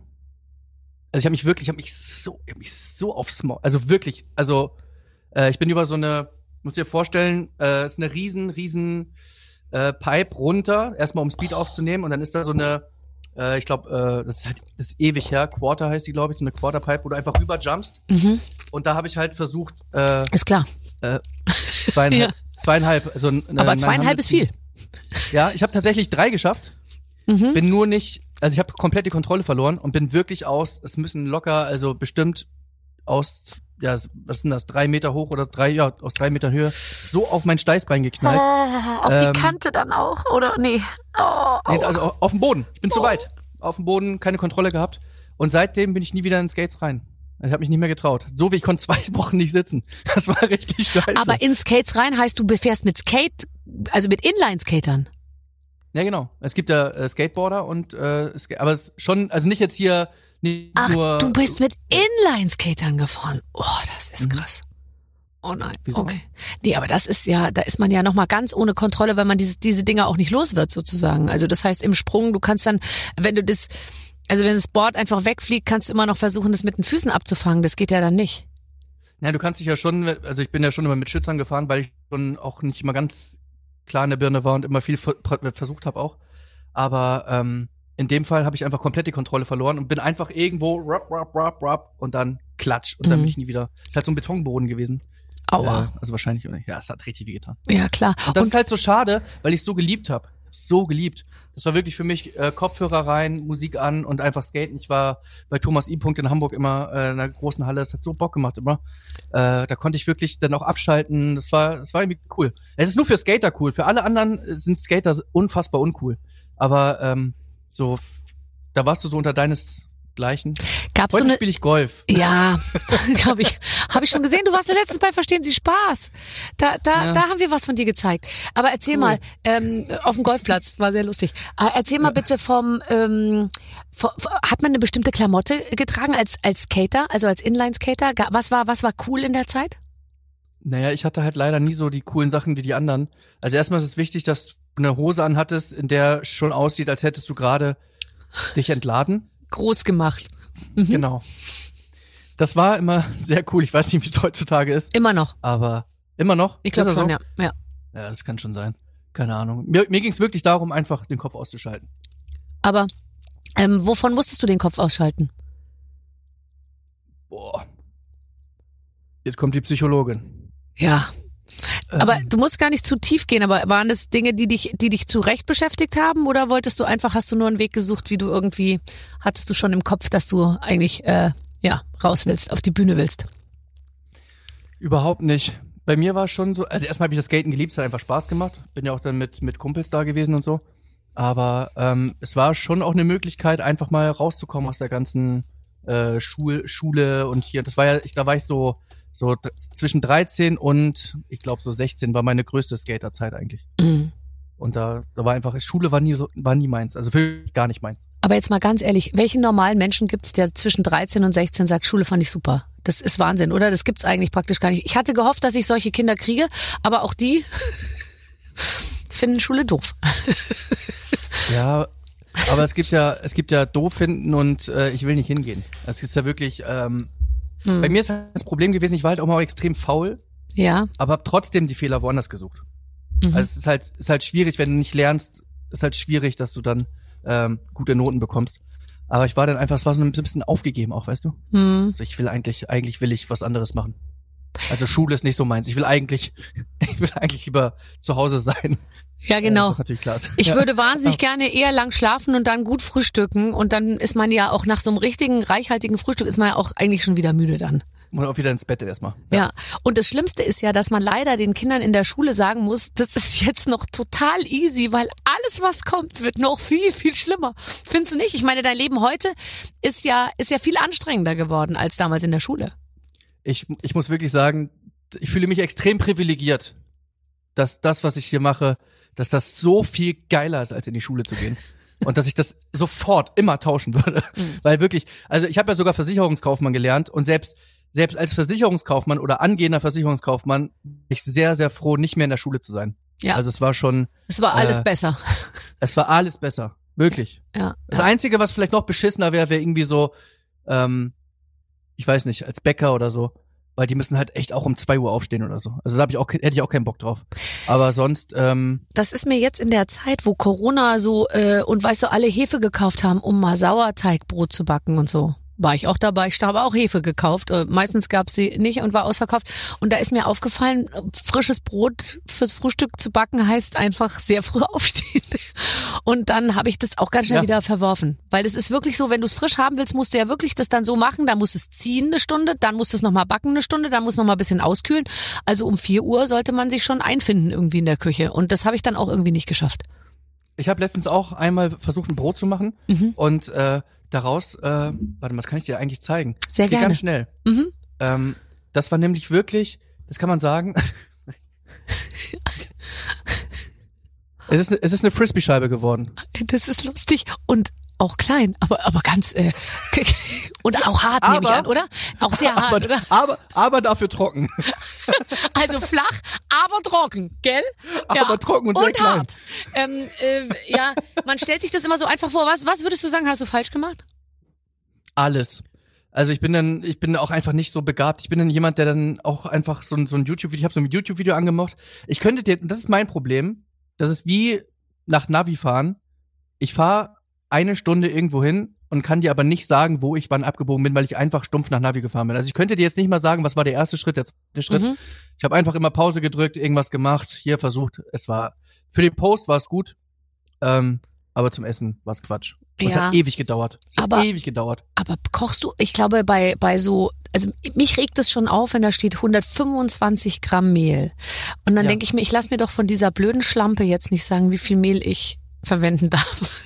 Also ich habe mich wirklich, ich habe mich so, ich hab mich so aufs Maul, also wirklich, also äh, ich bin über so eine, muss dir vorstellen, äh, ist eine riesen, riesen äh, Pipe runter, erstmal um Speed aufzunehmen und dann ist da so eine, äh, ich glaube, äh, das ist halt, das ist ewig her, Quarter heißt die, glaube ich, so eine Quarter Pipe, wo du einfach rüber jumpst Mhm. und da habe ich halt versucht, äh, Ist klar. zweieinhalb, zweieinhalb, also eine Aber zweieinhalb ist viel. Ja, ich habe tatsächlich drei geschafft. Mhm. Bin nur nicht, also ich habe komplett die Kontrolle verloren und bin wirklich aus, es müssen locker, also bestimmt aus, ja, was sind das, drei Meter hoch oder drei, ja, aus drei Metern Höhe, so auf mein Steißbein geknallt. Oh, auf Ähm, die Kante dann auch, oder? Nee. Oh, Nee, oh. also au- auf dem Boden. Ich bin zu weit. Auf dem Boden, keine Kontrolle gehabt. Und seitdem bin ich nie wieder in Skates rein. Ich habe mich nicht mehr getraut. So wie ich konnte zwei Wochen nicht sitzen. Das war richtig scheiße. Aber in Skates rein heißt, du befährst mit Skate, also mit Inline-Skatern. ja, genau. Es gibt ja äh, Skateboarder und äh, aber es schon, also nicht jetzt hier nicht Ach, du bist mit Inline-Skatern gefahren. Oh, das ist Mhm. krass. Oh nein. Wieso? Okay. Nee, aber das ist ja, da ist man ja nochmal ganz ohne Kontrolle, weil man diese, diese Dinge auch nicht los wird, sozusagen. Also das heißt, im Sprung, du kannst dann, wenn du das, also wenn das Board einfach wegfliegt, kannst du immer noch versuchen, das mit den Füßen abzufangen. Das geht ja dann nicht. Ja, du kannst dich ja schon, also ich bin ja schon immer mit Schützern gefahren, weil ich schon auch nicht immer ganz klar in der Birne war und immer viel ver versucht habe auch. Aber ähm, in dem Fall habe ich einfach komplett die Kontrolle verloren und bin einfach irgendwo rap, rap, rap, rap und dann klatsch und dann Mhm. bin ich nie wieder. Ist halt so ein Betonboden gewesen. Aua. Äh, also wahrscheinlich? Ja, es hat richtig weh getan. ja, klar. Und das Und ist halt so schade, weil ich so geliebt habe. So geliebt. Das war wirklich für mich äh, Kopfhörer rein, Musik an und einfach skaten. Ich war bei Thomas I. Punkt in Hamburg immer äh, in einer großen Halle. Es hat so Bock gemacht immer. Äh, da konnte ich wirklich dann auch abschalten. Das war, das war irgendwie cool. Es ist nur für Skater cool. Für alle anderen sind Skater unfassbar uncool. Aber ähm, so, da warst du so unter deinesgleichen. gab's so Heute eine, spiele ich Golf. Ja, glaube ich. Habe ich schon gesehen. Du warst ja letztens bei Verstehen Sie Spaß. Da, da, Ja. da haben wir was von dir gezeigt. Aber erzähl Cool. mal, ähm, auf dem Golfplatz, war sehr lustig. Äh, erzähl mal bitte vom, ähm, vo- vo- hat man eine bestimmte Klamotte getragen als, als Skater, also als Inline-Skater? Was war, was war cool in der Zeit? Naja, ich hatte halt leider nie so die coolen Sachen wie die anderen. Also erstmal ist es wichtig, dass du eine Hose anhattest, in der schon aussieht, als hättest du gerade dich entladen. Groß gemacht. Mhm. Genau. Das war immer sehr cool. Ich weiß nicht, wie es heutzutage ist, Immer noch. aber immer noch. Ich glaube schon, so? ja. ja. Ja, das kann schon sein. Keine Ahnung. Mir, mir ging es wirklich darum, einfach den Kopf auszuschalten. Aber ähm, wovon musstest du den Kopf ausschalten? Boah. Jetzt kommt die Psychologin. Ja. Aber Ähm, du musst gar nicht zu tief gehen, aber waren das Dinge, die dich, die dich zu Recht beschäftigt haben oder wolltest du einfach, hast du nur einen Weg gesucht, wie du irgendwie, hattest du schon im Kopf, dass du eigentlich, äh, ja, raus willst, auf die Bühne willst? Überhaupt nicht. Bei mir war es schon so, also erstmal habe ich das Skaten geliebt, es hat einfach Spaß gemacht. Bin ja auch dann mit, mit Kumpels da gewesen und so. Aber ähm, es war schon auch eine Möglichkeit, einfach mal rauszukommen aus der ganzen äh, Schul Schule und hier. Das war ja, ich, da war ich so, so zwischen 13 und ich glaube so 16 war meine größte Skaterzeit eigentlich. Mhm. Und da, da war einfach, Schule war nie, so, war nie meins. Also wirklich gar nicht meins. Aber jetzt mal ganz ehrlich, welchen normalen Menschen gibt's, der zwischen 13 und 16 sagt, Schule fand ich super? Das ist Wahnsinn, oder? Das gibt's eigentlich praktisch gar nicht. Ich hatte gehofft, dass ich solche Kinder kriege, aber auch die finden Schule doof. Ja, aber es gibt ja, es gibt ja doof finden und äh, ich will nicht hingehen. Es ist ja wirklich, ähm, Mhm. Bei mir ist halt das Problem gewesen, ich war halt auch mal extrem faul, Ja. aber habe trotzdem die Fehler woanders gesucht. Mhm. Also es ist halt, ist halt schwierig, wenn du nicht lernst, ist halt schwierig, dass du dann ähm, gute Noten bekommst. Aber ich war dann einfach, es war so ein bisschen aufgegeben auch, weißt du? Mhm. Also ich will eigentlich, eigentlich will ich was anderes machen. Also Schule ist nicht so meins. Ich will eigentlich, ich will eigentlich lieber zu Hause sein. Ja, Äh, genau. Klar. Ich ja. würde wahnsinnig gerne eher lang schlafen und dann gut frühstücken und dann ist man ja auch nach so einem richtigen, reichhaltigen Frühstück ist man ja auch eigentlich schon wieder müde dann. Muss auch wieder ins Bett erstmal. Ja. Und das Schlimmste ist ja, dass man leider den Kindern in der Schule sagen muss, das ist jetzt noch total easy, weil alles, was kommt, wird noch viel, viel schlimmer. Findest du nicht? Ich meine, dein Leben heute ist ja, ist ja viel anstrengender geworden als damals in der Schule. Ich, ich muss wirklich sagen, ich fühle mich extrem privilegiert, dass das, was ich hier mache, dass das so viel geiler ist, als in die Schule zu gehen. Und dass ich das sofort immer tauschen würde. Mhm. Weil wirklich, also ich habe ja sogar Versicherungskaufmann gelernt und selbst, selbst als Versicherungskaufmann oder angehender Versicherungskaufmann bin ich sehr, sehr froh, nicht mehr in der Schule zu sein. Ja. Also es war schon, Es war alles Äh, besser. es war alles besser. Wirklich. Ja. Das ja. Einzige, was vielleicht noch beschissener wäre, wäre irgendwie so, ähm, ich weiß nicht, als Bäcker oder so. Weil die müssen halt echt auch um zwei Uhr aufstehen oder so. Also da hab ich auch, hätte ich auch keinen Bock drauf. Aber sonst, ähm, Das ist mir jetzt in der Zeit, wo Corona so äh, und weißt du, alle Hefe gekauft haben, um mal Sauerteigbrot zu backen und so. War ich auch dabei. Ich habe auch Hefe gekauft. Äh, meistens gab sie nicht und war ausverkauft. Und da ist mir aufgefallen, frisches Brot fürs Frühstück zu backen heißt einfach sehr früh aufstehen. Und dann habe ich das auch ganz schnell Ja. wieder verworfen. Weil es ist wirklich so, wenn du es frisch haben willst, musst du ja wirklich das dann so machen. Dann musst du es ziehen eine Stunde, dann musst du es nochmal backen eine Stunde, dann musst du noch mal ein bisschen auskühlen. Also um vier Uhr sollte man sich schon einfinden irgendwie in der Küche. Und das habe ich dann auch irgendwie nicht geschafft. ich habe letztens auch einmal versucht, ein Brot zu machen Mhm. und äh, daraus, äh, warte mal, was kann ich dir eigentlich zeigen? Sehr Das gerne. ganz schnell. Mhm. Ähm, das war nämlich wirklich, das kann man sagen. es, ist, es ist eine Frisbee-Scheibe geworden. Das ist lustig und auch klein, aber aber ganz äh, und auch hart nehme ich Aber- an, oder? Auch sehr hart, aber, oder? aber, aber dafür trocken. Also flach, aber trocken, gell? Aber trocken und sehr klein. hart. Ähm, äh, ja, man stellt sich das immer so einfach vor. Was was würdest du sagen, hast du falsch gemacht? Alles. Also ich bin dann, ich bin auch einfach nicht so begabt. Ich bin dann jemand, der dann auch einfach so ein, so ein YouTube-Video, ich habe so ein YouTube-Video angemacht. Ich könnte dir, das ist mein Problem. Das ist wie nach Navi fahren. Ich fahre eine Stunde irgendwo hin und kann dir aber nicht sagen, wo ich wann abgebogen bin, weil ich einfach stumpf nach Navi gefahren bin. Also ich könnte dir jetzt nicht mal sagen, was war der erste Schritt, der zweite Schritt. Mhm. Ich habe einfach immer Pause gedrückt, irgendwas gemacht, hier versucht. Es war für den Post war es gut, ähm, aber zum Essen war es Quatsch. Und Es Ja. hat ewig gedauert. Es hat Aber- ewig gedauert. Aber kochst du, ich glaube, bei, bei so, also mich regt es schon auf, wenn da steht 125 Gramm Mehl. Und dann Ja. denke ich mir, ich lass mir doch von dieser blöden Schlampe jetzt nicht sagen, wie viel Mehl ich verwenden darf.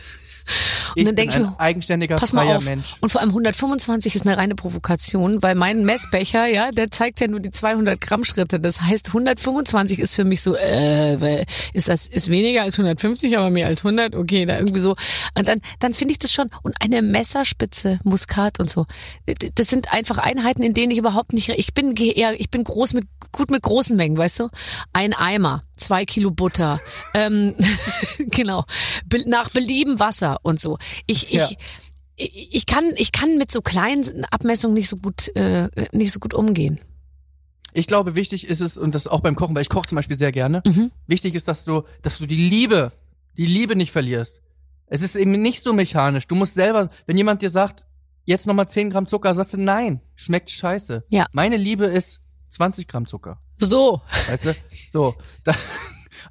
Und Ich dann denke ich ein mir, eigenständiger, pass mal freier auf. Mensch. Und vor allem 125 ist eine reine Provokation, weil mein Messbecher, ja, der zeigt ja nur die 200 Gramm Schritte. Das heißt, 125 ist für mich so, äh, ist das ist weniger als 150, aber mehr als 100, okay, da irgendwie so. Und dann dann finde ich das schon und eine Messerspitze Muskat und so. Das sind einfach Einheiten, in denen ich überhaupt nicht. Ich bin eher, ich bin groß mit gut mit großen Mengen, weißt du? Ein Eimer, zwei Kilo Butter, ähm, genau, Be- nach Belieben Wasser und so. Ich, ich, Ja. ich, ich kann, ich kann mit so kleinen Abmessungen nicht so gut, äh, nicht so gut umgehen. Ich glaube, wichtig ist es, und das auch beim Kochen, weil ich koche zum Beispiel sehr gerne, Mhm. wichtig ist, dass du, dass du die Liebe, die Liebe nicht verlierst. Es ist eben nicht so mechanisch. Du musst selber, wenn jemand dir sagt, jetzt nochmal 10 Gramm Zucker, sagst du, nein, schmeckt scheiße. Ja. Meine Liebe ist 20 Gramm Zucker. So. Weißt du? So. Da,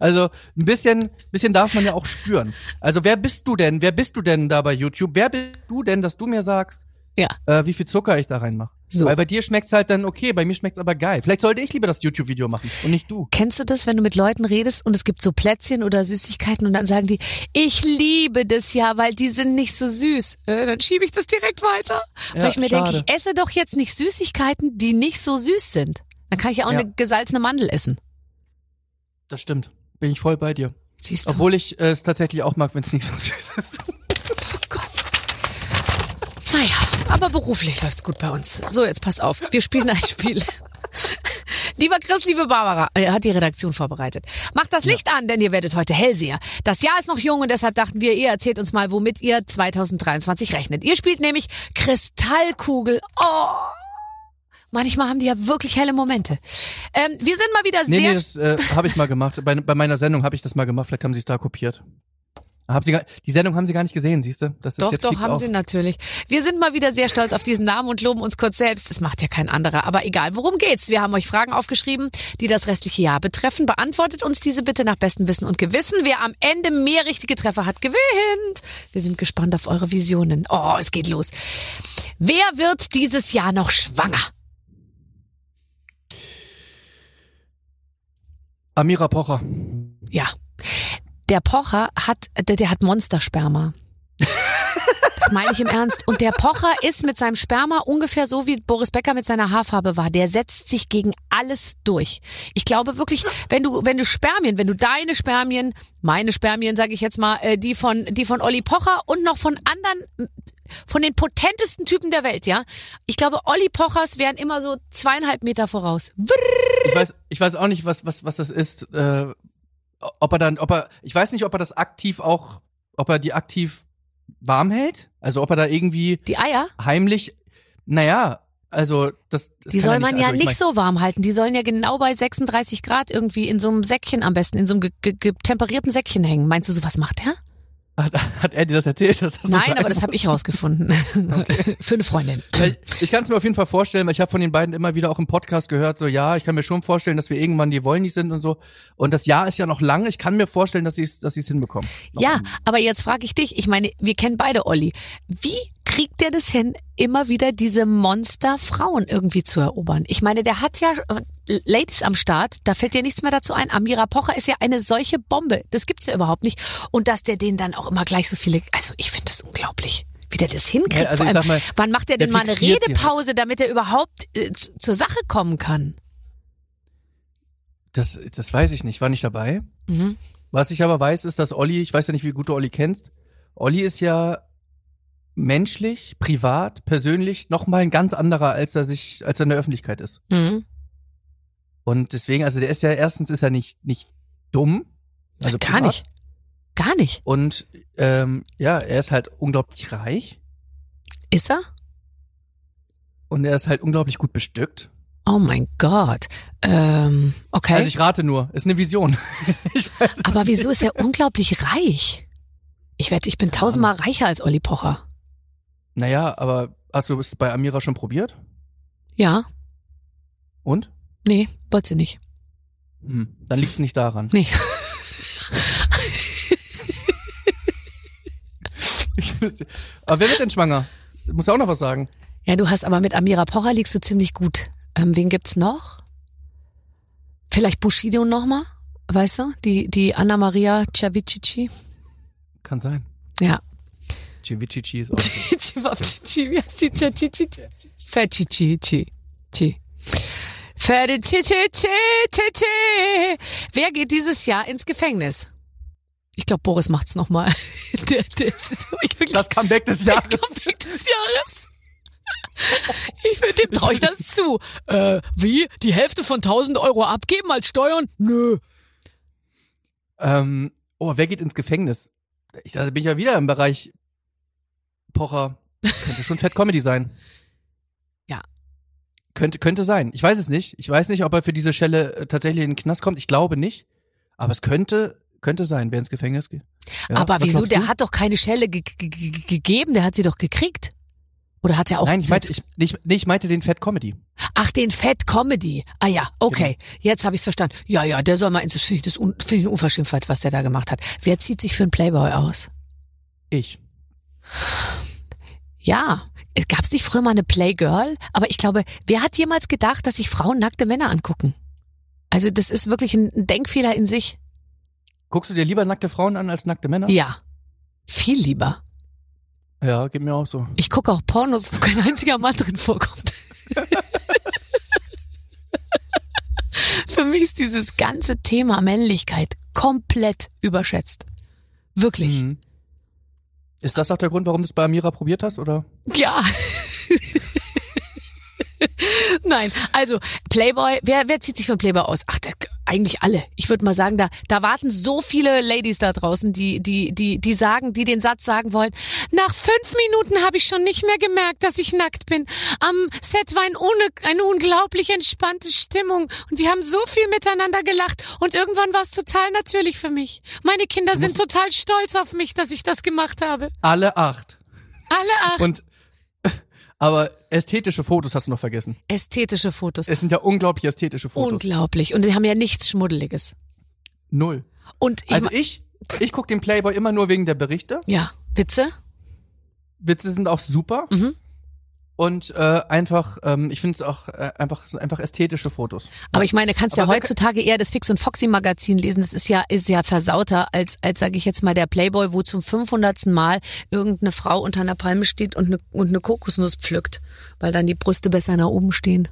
also ein bisschen, bisschen darf man ja auch spüren. Also wer bist du denn? Wer bist du denn da bei YouTube? Wer bist du denn, dass du mir sagst, Ja. äh, wie viel Zucker ich da reinmache? So. Weil bei dir schmeckt's halt dann okay, bei mir schmeckt's aber geil. Vielleicht sollte ich lieber das YouTube-Video machen und nicht du. Kennst du das, wenn du mit Leuten redest und es gibt so Plätzchen oder Süßigkeiten und dann sagen die, ich liebe das ja, weil die sind nicht so süß. Äh, dann schiebe ich das direkt weiter. Ja, weil ich mir denke, ich esse doch jetzt nicht Süßigkeiten, die nicht so süß sind. Dann kann ich ja auch Ja. eine gesalzene Mandel essen. Das stimmt. Bin ich voll bei dir. Siehst du? Obwohl ich äh, es tatsächlich auch mag, wenn es nicht so süß ist. Oh Gott. Naja, aber beruflich läuft's gut bei uns. So, jetzt pass auf. Wir spielen ein Spiel. Lieber Chris, liebe Barbara, er hat die Redaktion vorbereitet. Macht das Licht an, denn ihr werdet heute Hellseher. Das Jahr ist noch jung und deshalb dachten wir, ihr erzählt uns mal, womit ihr 2023 rechnet. Ihr spielt nämlich Kristallkugel. Oh! Manchmal haben die ja wirklich helle Momente. Ähm, wir sind mal wieder Nee, sehr nee, das äh, habe ich mal gemacht. Bei, bei meiner Sendung habe ich das mal gemacht. Vielleicht haben sie es da kopiert. Hab sie gar, die Sendung haben sie gar nicht gesehen, siehst du? Das ist Doch, jetzt doch, haben auf. sie natürlich. Wir sind mal wieder sehr stolz auf diesen Namen und loben uns kurz selbst. Das macht ja kein anderer. Aber egal, worum geht's? Wir haben euch Fragen aufgeschrieben, die das restliche Jahr betreffen. Beantwortet uns diese bitte nach bestem Wissen und Gewissen. Wer am Ende mehr richtige Treffer hat, gewinnt. Wir sind gespannt auf eure Visionen. Oh, es geht los. Wer wird dieses Jahr noch schwanger? Amira Pocher. Ja. Der Pocher hat, der, der hat Monstersperma. Das meine ich im Ernst. Und der Pocher ist mit seinem Sperma ungefähr so, wie Boris Becker mit seiner Haarfarbe war. Der setzt sich gegen alles durch. Ich glaube wirklich, wenn du, wenn du Spermien, wenn du deine Spermien, meine Spermien, sage ich jetzt mal, äh, die von, die von Olli Pocher und noch von anderen, von den potentesten Typen der Welt, ja. Ich glaube, Olli Pochers wären immer so zweieinhalb Meter voraus. Ich weiß, ich weiß auch nicht, was, was, was das ist. Äh, ob er dann, ob er, ich weiß nicht, ob er das aktiv auch, ob er die aktiv warm hält. Also ob er da irgendwie Die Eier, heimlich, naja, also das. das die soll man ja also ich nicht so warm halten. Die sollen ja genau bei 36 Grad irgendwie in so einem Säckchen am besten, in so einem ge ge getemperierten Säckchen hängen. Meinst du, sowas macht er? Hat, hat er dir das erzählt? Dass das so Nein, sein aber das habe ich rausgefunden. Für eine Freundin. Weil Ich kann es mir auf jeden Fall vorstellen, weil ich habe von den beiden immer wieder auch im Podcast gehört, so ja, ich kann mir schon vorstellen, dass wir irgendwann die wollen nicht sind und so. Und das Jahr ist ja noch lang. Ich kann mir vorstellen, dass sie es, dass es hinbekommen. Ja, im- aber jetzt frage ich dich, ich meine, wir kennen beide Olli. Wie kriegt der das hin, immer wieder diese Monsterfrauen irgendwie zu erobern? Ich meine, der hat ja äh, Ladies am Start, da fällt dir nichts mehr dazu ein. Amira Pocher ist ja eine solche Bombe. Das gibt's ja überhaupt nicht. Und dass der denen dann auch immer gleich so viele, also ich finde das unglaublich. Wie der das hinkriegt. Ja, also allem, mal, wann macht er der denn mal eine halt. Redepause, damit er überhaupt äh, zu- zur Sache kommen kann? Das, das weiß ich nicht, war nicht dabei. Mhm. Was ich aber weiß, ist, dass Olli, ich weiß ja nicht, wie gut du Olli kennst. Olli ist ja menschlich, privat, persönlich noch mal ein ganz anderer, als er sich, als er in der Öffentlichkeit ist. Mhm. Und deswegen, also der ist ja erstens ist er nicht nicht dumm, also Gar privat. nicht. Gar nicht. Und ähm, ja, er ist halt unglaublich reich Ist er? und er ist halt unglaublich gut bestückt. Oh mein Gott. Ähm, okay. Also ich rate nur, ist eine Vision. Aber wieso ist er unglaublich reich? Ich wette, ich bin tausendmal reicher als Olli Pocher. Naja, aber hast du es bei Amira schon probiert? Ja, Und? nee, wollte sie nicht. Hm, dann liegt es nicht daran. Nee. Wüsste- aber wer wird denn schwanger? Du musst auch noch was sagen. Ja, du hast aber mit Amira Pocher liegst du ziemlich gut. Ähm, wen gibt's noch? Vielleicht Bushido noch mal? Weißt du? Die, die Anna Maria Cavicici. Kann sein. Ja. Civicici ist auch. Cevapcici, wie heißt die? Cevapcici? Fetchici. Fetchici. Wer geht dieses Jahr ins Gefängnis? Ich glaube, Boris macht's noch mal. Der, der ist ich wirklich Das Comeback des Jahres. Comeback des Jahres. Ich will dem traue ich das zu. Äh, wie? Die Hälfte von 1000 Euro abgeben als Steuern? Nö. Ähm, oh, wer geht ins Gefängnis? Ich, da bin ich ja wieder im Bereich Pocher. Könnte schon Fat Comedy sein. Ja. Könnte, könnte sein. Ich weiß es nicht. Ich weiß nicht, ob er für diese Schelle äh, tatsächlich in den Knast kommt. Ich glaube nicht. Aber es könnte, könnte sein, wer ins Gefängnis geht. Ja, Aber wieso? Der hat doch keine Schelle ge ge ge gegeben, der hat sie doch gekriegt. Oder hat er auch Nein, ich meinte, ich, nicht, nee, ich meinte den Fat Comedy. Ach, den Fat Comedy. Ah ja, okay. Jetzt habe ich's verstanden. Ja, ja, der soll mal ins. Finde ich, das un- ich eine Unverschämtheit, was der da gemacht hat. Wer zieht sich für einen Playboy aus? Ich. Ja. Es gab's nicht früher mal eine Playgirl, aber ich glaube, wer hat jemals gedacht, dass sich Frauen nackte Männer angucken? Also das ist wirklich ein ein Denkfehler in sich. Guckst du dir lieber nackte Frauen an als nackte Männer? Ja. Viel lieber. Ja, geht mir auch so. Ich gucke auch Pornos, wo kein einziger Mann drin vorkommt. Für mich ist dieses ganze Thema Männlichkeit komplett überschätzt. Wirklich. Mhm. Ist das auch der Grund, warum du es bei Amira probiert hast, oder? Ja. Nein, also Playboy, wer, wer zieht sich einen Playboy aus? Ach, der, eigentlich alle. Ich würde mal sagen, da, da warten so viele Ladies da draußen, die, die, die, die sagen, die den Satz sagen wollen. Nach fünf Minuten habe ich schon nicht mehr gemerkt, dass ich nackt bin. Am Set war ein ohne, eine unglaublich entspannte Stimmung und wir haben so viel miteinander gelacht und irgendwann war es total natürlich für mich. Meine Kinder sind total stolz auf mich, dass ich das gemacht habe. Alle acht. Alle acht. Und aber ästhetische Fotos hast du noch vergessen. Ästhetische Fotos. Es sind ja unglaublich ästhetische Fotos. Unglaublich. Und die haben ja nichts Schmuddeliges. Null. Und ich, Also ich, ich gucke den Playboy immer nur wegen der Berichte. ja, Witze? Witze sind auch super. Mhm. Und äh, einfach, ähm, ich finde es auch äh, einfach, einfach ästhetische Fotos. Aber ich meine, du kannst ja Aber wer- heutzutage eher das Fix und Foxy Magazin lesen. Das ist ja ist ja versauter als als sage ich jetzt mal der Playboy, wo zum 500. Mal irgendeine Frau unter einer Palme steht und eine und eine Kokosnuss pflückt, weil dann die Brüste besser nach oben stehen.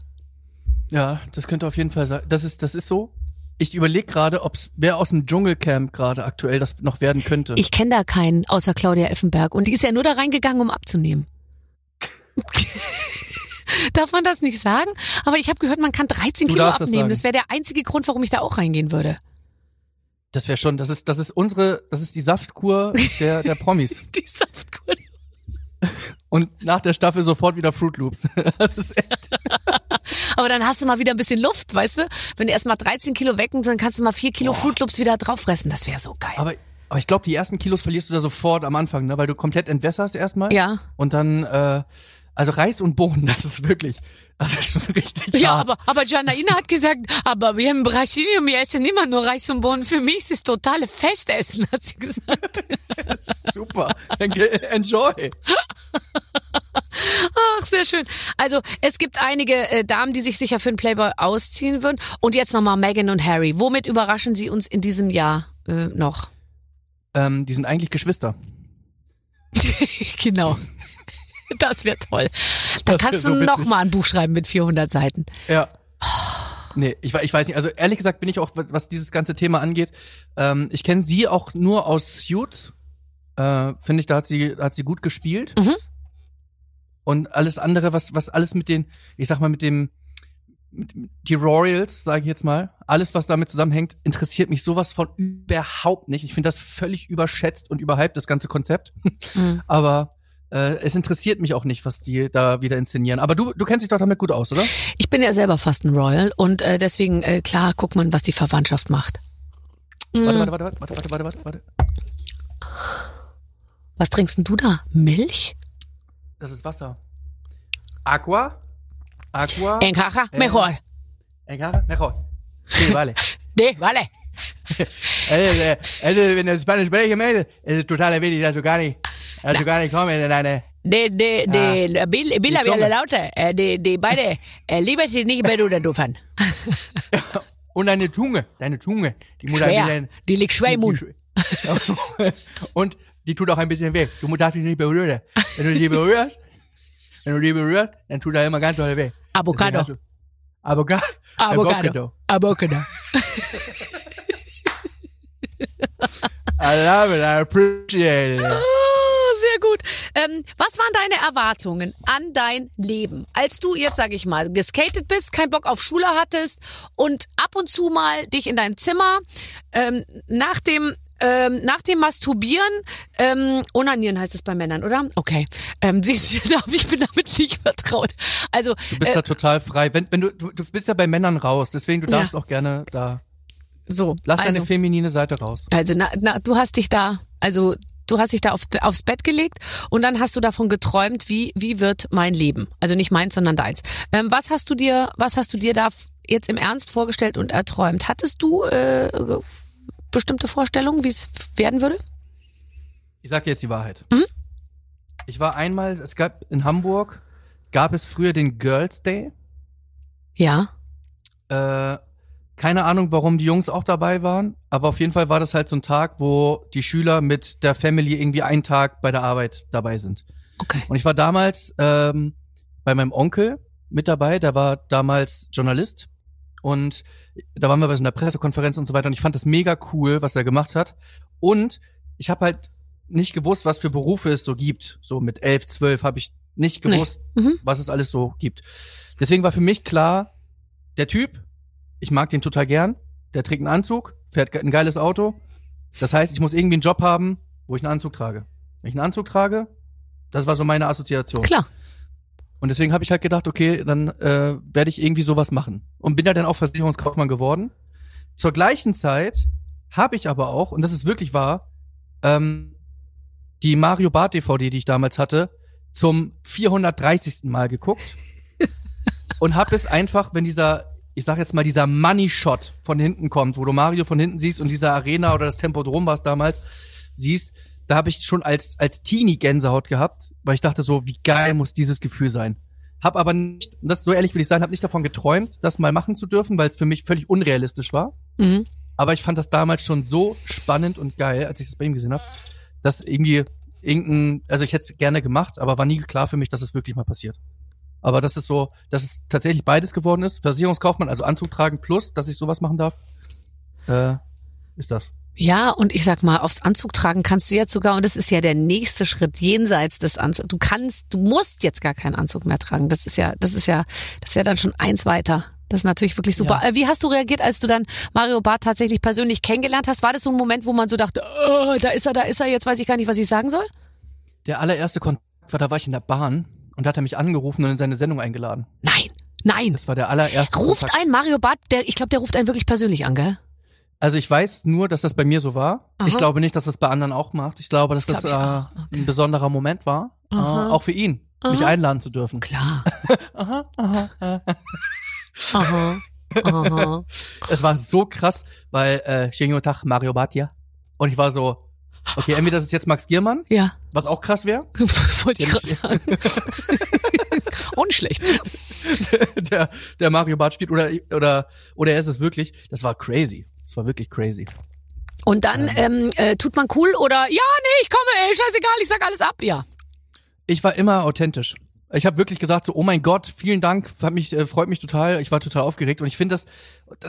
Ja, das könnte auf jeden Fall sein. Das ist, das ist so. Ich überlege gerade, ob es wer aus dem Dschungelcamp gerade aktuell das noch werden könnte. Ich kenne da keinen außer Claudia Effenberg und die ist ja nur da reingegangen, um abzunehmen. Darf man das nicht sagen? Aber ich habe gehört, man kann 13 Du Kilo das abnehmen. sagen. Das wäre der einzige Grund, warum ich da auch reingehen würde. das wäre schon, das ist, das ist unsere, das ist die Saftkur der, der Promis. Die Saftkur. Und nach der Staffel sofort wieder Fruit Loops. Das ist echt. Aber dann hast du mal wieder ein bisschen Luft, weißt du? Wenn du erst mal 13 Kilo wecken, dann kannst du mal 4 Kilo Fruit Loops wieder drauffressen. Das wäre so geil. Aber, aber ich glaube, die ersten Kilos verlierst du da sofort am Anfang, ne? Weil du komplett entwässerst erstmal. ja. Und dann, äh, also Reis und Bohnen, das ist wirklich, das ist schon richtig Ja, hart. aber, aber Janaina hat gesagt, aber wir in Brasilien, wir essen immer nur Reis und Bohnen. Für mich ist es totale Festessen, hat sie gesagt. Super. Enjoy. Ach, sehr schön. Also, es gibt einige äh, Damen, die sich sicher für einen Playboy ausziehen würden. Und jetzt nochmal Meghan und Harry. Womit überraschen sie uns in diesem Jahr äh, noch? Ähm, die sind eigentlich Geschwister. genau. Das wäre toll. Da Das kannst so du noch mal ein Buch schreiben mit 400 Seiten. Ja. Nee, ich, ich weiß nicht. Also ehrlich gesagt bin ich auch, was dieses ganze Thema angeht, ähm, ich kenne sie auch nur aus Suits. Äh, Finde ich, da hat sie, hat sie gut gespielt. Mhm. Und alles andere, was, was alles mit den, ich sag mal, mit dem, mit, die Royals, sage ich jetzt mal, alles, was damit zusammenhängt, interessiert mich sowas von überhaupt nicht. Ich finde das völlig überschätzt und überhyped, das ganze Konzept. Mhm. Aber äh, es interessiert mich auch nicht, was die da wieder inszenieren. Aber du, du kennst dich doch damit gut aus, oder? Ich bin ja selber fast ein Royal und äh, deswegen, äh, klar, guckt man, was die Verwandtschaft macht. Warte, Mm, warte, warte, warte, warte, warte, warte, warte. Was trinkst denn du da? Milch? Das ist Wasser. Aqua. Aqua. En caja, Eh. mejor. Egal, mejor. Sí, vale. Nee, vale. Also, wenn du Spanisch sprechen möchtest, ist es total wichtig, dass du gar nicht, dass du gar nicht kommst in deine, De, de, de, Bill, Bill, Die Zunge. Lauter, äh, die, die beide, lieber sie nicht mehr du dürfen. und deine Zunge, deine Zunge, die muss Schwer. bisschen, Die liegt schwer im Mund. und die tut auch ein bisschen weh. Du darfst dich nicht berühren. Wenn du die berührst, wenn du die berührst, dann tut er immer ganz doll weh. Avocado. du- Avocado. Avocado. Avocado. I love it, I appreciate it. Gut. Ähm, was waren deine Erwartungen an dein Leben, als du jetzt, sag ich mal, geskatet bist, keinen Bock auf Schule hattest und ab und zu mal dich in dein Zimmer ähm, nach dem ähm, nach dem Masturbieren, ähm, onanieren heißt es bei Männern, oder? Okay. Ähm, siehst du, ich bin damit nicht vertraut. Also, Du bist äh, da total frei. Wenn, wenn du, du, du bist ja bei Männern raus, deswegen du Ja. darfst auch gerne da. so. Lass also, deine feminine Seite raus. Also, na, na, du hast dich da, also du hast dich da auf, aufs Bett gelegt und dann hast du davon geträumt, wie wie wird mein Leben? Also nicht meins, sondern deins. Ähm, was hast du dir, was hast du dir da jetzt im Ernst vorgestellt und erträumt? Hattest du äh, bestimmte Vorstellungen, wie es werden würde? Ich sag dir jetzt die Wahrheit. Mhm. Ich war einmal, es gab in Hamburg, gab es früher den Girls Day. Ja. Äh, keine Ahnung, warum die Jungs auch dabei waren, aber auf jeden Fall war das halt so ein Tag, wo die Schüler mit der Family irgendwie einen Tag bei der Arbeit dabei sind. Okay. Und ich war damals ähm, bei meinem Onkel mit dabei, der war damals Journalist und da waren wir bei so einer Pressekonferenz und so weiter und ich fand das mega cool, was er gemacht hat. Und ich habe halt nicht gewusst, was für Berufe es so gibt. So mit elf, zwölf habe ich nicht Nee. gewusst, Mhm. was es alles so gibt. Deswegen war für mich klar, der Typ, ich mag den total gern, der trägt einen Anzug, fährt ein geiles Auto. Das heißt, ich muss irgendwie einen Job haben, wo ich einen Anzug trage. Wenn ich einen Anzug trage, das war so meine Assoziation. Klar. Und deswegen habe ich halt gedacht, okay, dann äh, werde ich irgendwie sowas machen. Und bin da dann auch Versicherungskaufmann geworden. Zur gleichen Zeit habe ich aber auch, und das ist wirklich wahr, ähm, die Mario Bart DVD, die ich damals hatte, zum 430. Mal geguckt. und habe es einfach, wenn dieser, ich sag jetzt mal, dieser Money Shot von hinten kommt, wo du Mario von hinten siehst und dieser Arena oder das Tempodrom war es damals, siehst, da habe ich schon als, als Teenie Gänsehaut gehabt, weil ich dachte so, wie geil muss dieses Gefühl sein. Hab aber nicht, das so ehrlich will ich sein, habe nicht davon geträumt, das mal machen zu dürfen, weil es für mich völlig unrealistisch war. Mhm. Aber ich fand das damals schon so spannend und geil, als ich das bei ihm gesehen habe, dass irgendwie irgendein, also ich hätte es gerne gemacht, aber war nie klar für mich, dass es wirklich mal passiert. Aber das ist so, dass es tatsächlich beides geworden ist. Versicherungskaufmann, also Anzug tragen plus, dass ich sowas machen darf, äh, ist das. Ja, und ich sag mal, aufs Anzug tragen kannst du jetzt sogar, und das ist ja der nächste Schritt jenseits des Anzugs. Du kannst, du musst jetzt gar keinen Anzug mehr tragen. Das ist ja, das ist ja, das ist ja dann schon eins weiter. Das ist natürlich wirklich super. Ja. Äh, Wie hast du reagiert, als du dann Mario Barth tatsächlich persönlich kennengelernt hast? War das so ein Moment, wo man so dachte, oh, da ist er, da ist er, jetzt weiß ich gar nicht, was ich sagen soll? Der allererste Kontakt war, da war ich in der Bahn und da hat er mich angerufen und in seine Sendung eingeladen. Nein, nein. Das war der allererste Ruft Kontakt. ein Mario Barth, der, ich glaube, der ruft einen wirklich persönlich an, gell? Also ich weiß nur, dass das bei mir so war. Aha. Ich glaube nicht, dass das bei anderen auch macht. Ich glaube, dass Das das, äh. Okay. ein besonderer Moment war. Äh, auch für ihn, mich Aha. einladen zu dürfen. Klar. Aha, aha, aha. Aha. Aha. Es war so krass, weil äh, schönen Tag, Mario Batia. Und ich war so, okay, entweder das ist jetzt Max Giermann, Ja. was auch krass wäre. Wollte ich gerade sagen. Auch nicht schlecht. der, der Mario Bart spielt oder, oder, oder er ist es wirklich. Das war crazy. Das war wirklich crazy. Und dann ähm, äh, tut man cool oder ja, nee, ich komme, ey, scheißegal, ich sag alles ab. Ja. Ich war immer authentisch. Ich habe wirklich gesagt so, oh mein Gott, vielen Dank, hat mich, äh, freut mich total. Ich war total aufgeregt und ich finde das,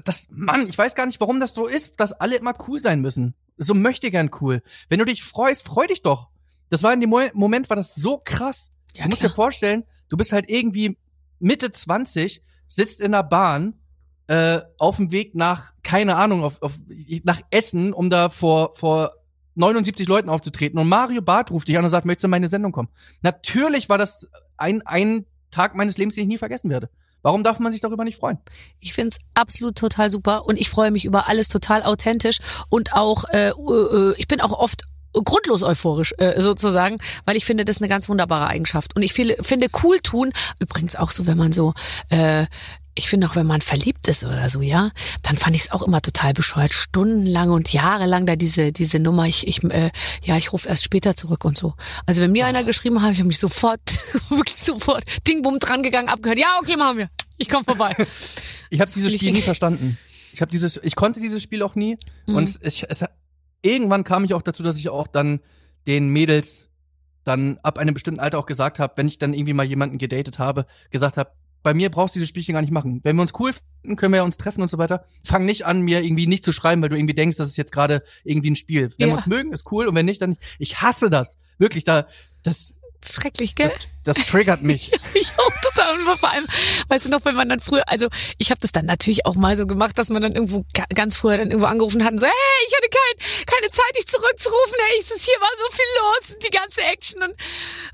das, Mann, ich weiß gar nicht, warum das so ist, dass alle immer cool sein müssen. So möchte gern cool. Wenn du dich freust, freu dich doch. Das war in dem Mo Moment, war das so krass. Ja, du musst klar. dir vorstellen, du bist halt irgendwie Mitte 20, sitzt in der Bahn, äh, auf dem Weg nach, keine Ahnung, auf, auf, nach Essen, um da vor, vor 79 Leuten aufzutreten. Und Mario Barth ruft dich an und sagt, möchtest du in meine Sendung kommen? Natürlich war das ein, ein Tag meines Lebens, den ich nie vergessen werde. Warum darf man sich darüber nicht freuen? Ich find's absolut total super und ich freue mich über alles total authentisch und auch, äh, äh, ich bin auch oft grundlos euphorisch äh, sozusagen, weil ich finde, das ist eine ganz wunderbare Eigenschaft. Und ich finde, finde cool tun, übrigens auch so, wenn man so, äh, ich finde auch, wenn man verliebt ist oder so, ja, dann fand ich es auch immer total bescheuert, stundenlang und jahrelang da diese diese Nummer, ich ich äh, ja, ich rufe erst später zurück und so. Also wenn mir einer geschrieben hat, ich habe mich sofort, wirklich sofort, Ding bumm dran gegangen, abgehört. Ja, okay, machen wir. Ich komme vorbei. Ich habe dieses Spiel nie verstanden. Ich habe dieses, ich konnte dieses Spiel auch nie. Mhm. Und ich, es, irgendwann kam ich auch dazu, dass ich auch dann den Mädels dann ab einem bestimmten Alter auch gesagt habe, wenn ich dann irgendwie mal jemanden gedatet habe, gesagt habe, bei mir brauchst du dieses Spielchen gar nicht machen. Wenn wir uns cool finden, können wir ja uns treffen und so weiter. Fang nicht an, mir irgendwie nicht zu schreiben, weil du irgendwie denkst, das ist jetzt gerade irgendwie ein Spiel. Wenn Ja. wir uns mögen, ist cool und wenn nicht, dann nicht. Ich hasse das. Wirklich, da, das, Das ist schrecklich, gell? das triggert mich. Ich auch total. Und vor allem, weißt du noch, wenn man dann früher, also ich habe das dann natürlich auch mal so gemacht, dass man dann irgendwo ga- ganz früher dann irgendwo angerufen hat und so, hey, ich hatte kein, keine Zeit, dich zurückzurufen, hey, es ist hier war so viel los, die ganze Action und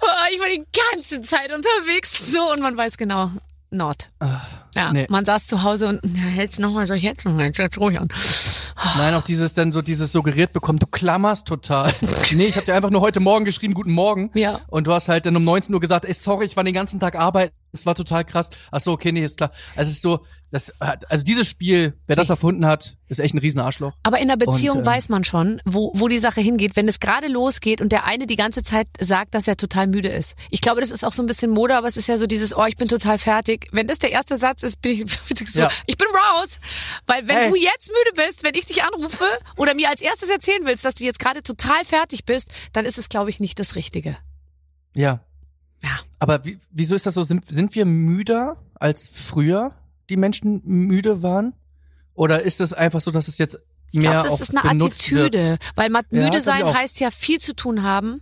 oh, ich war die ganze Zeit unterwegs, so und man weiß genau, Nord. Ah, Ja, Nee. man saß zu Hause und ja, jetzt noch mal, soll ich jetzt noch mal, jetzt ruhig an. Nein, auch dieses dann so dieses suggeriert bekommen, du klammerst total. nee, ich habe dir einfach nur heute Morgen geschrieben, guten Morgen. Ja. Und du hast halt dann um 19 Uhr gesagt, ey, sorry, ich war den ganzen Tag arbeiten, es war total krass. Ach so, okay, nee, ist klar. Also es ist so, das, hat- also dieses Spiel, wer das erfunden hat, ist echt ein riesen Arschloch. Aber in der Beziehung Und, ähm, weiß man schon, wo, wo die Sache hingeht. Wenn es gerade losgeht und der eine die ganze Zeit sagt, dass er total müde ist. Ich glaube, das ist auch so ein bisschen Mode, aber es ist ja so dieses, oh, ich bin total fertig. Wenn das der erste Satz ist, bin ich so, Ja. ich bin raus. Weil wenn Hey. du jetzt müde bist, wenn ich dich anrufe oder mir als erstes erzählen willst, dass du jetzt gerade total fertig bist, dann ist es, glaube ich, nicht das Richtige. Ja. Ja. Aber wie, wieso ist das so? Sind, sind wir müder als früher die Menschen müde waren? Oder ist es einfach so, dass es jetzt Ich glaube, das ist eine genutzt wird? Attitüde, weil ma- Ja, müde ich sein heißt ja viel zu tun haben,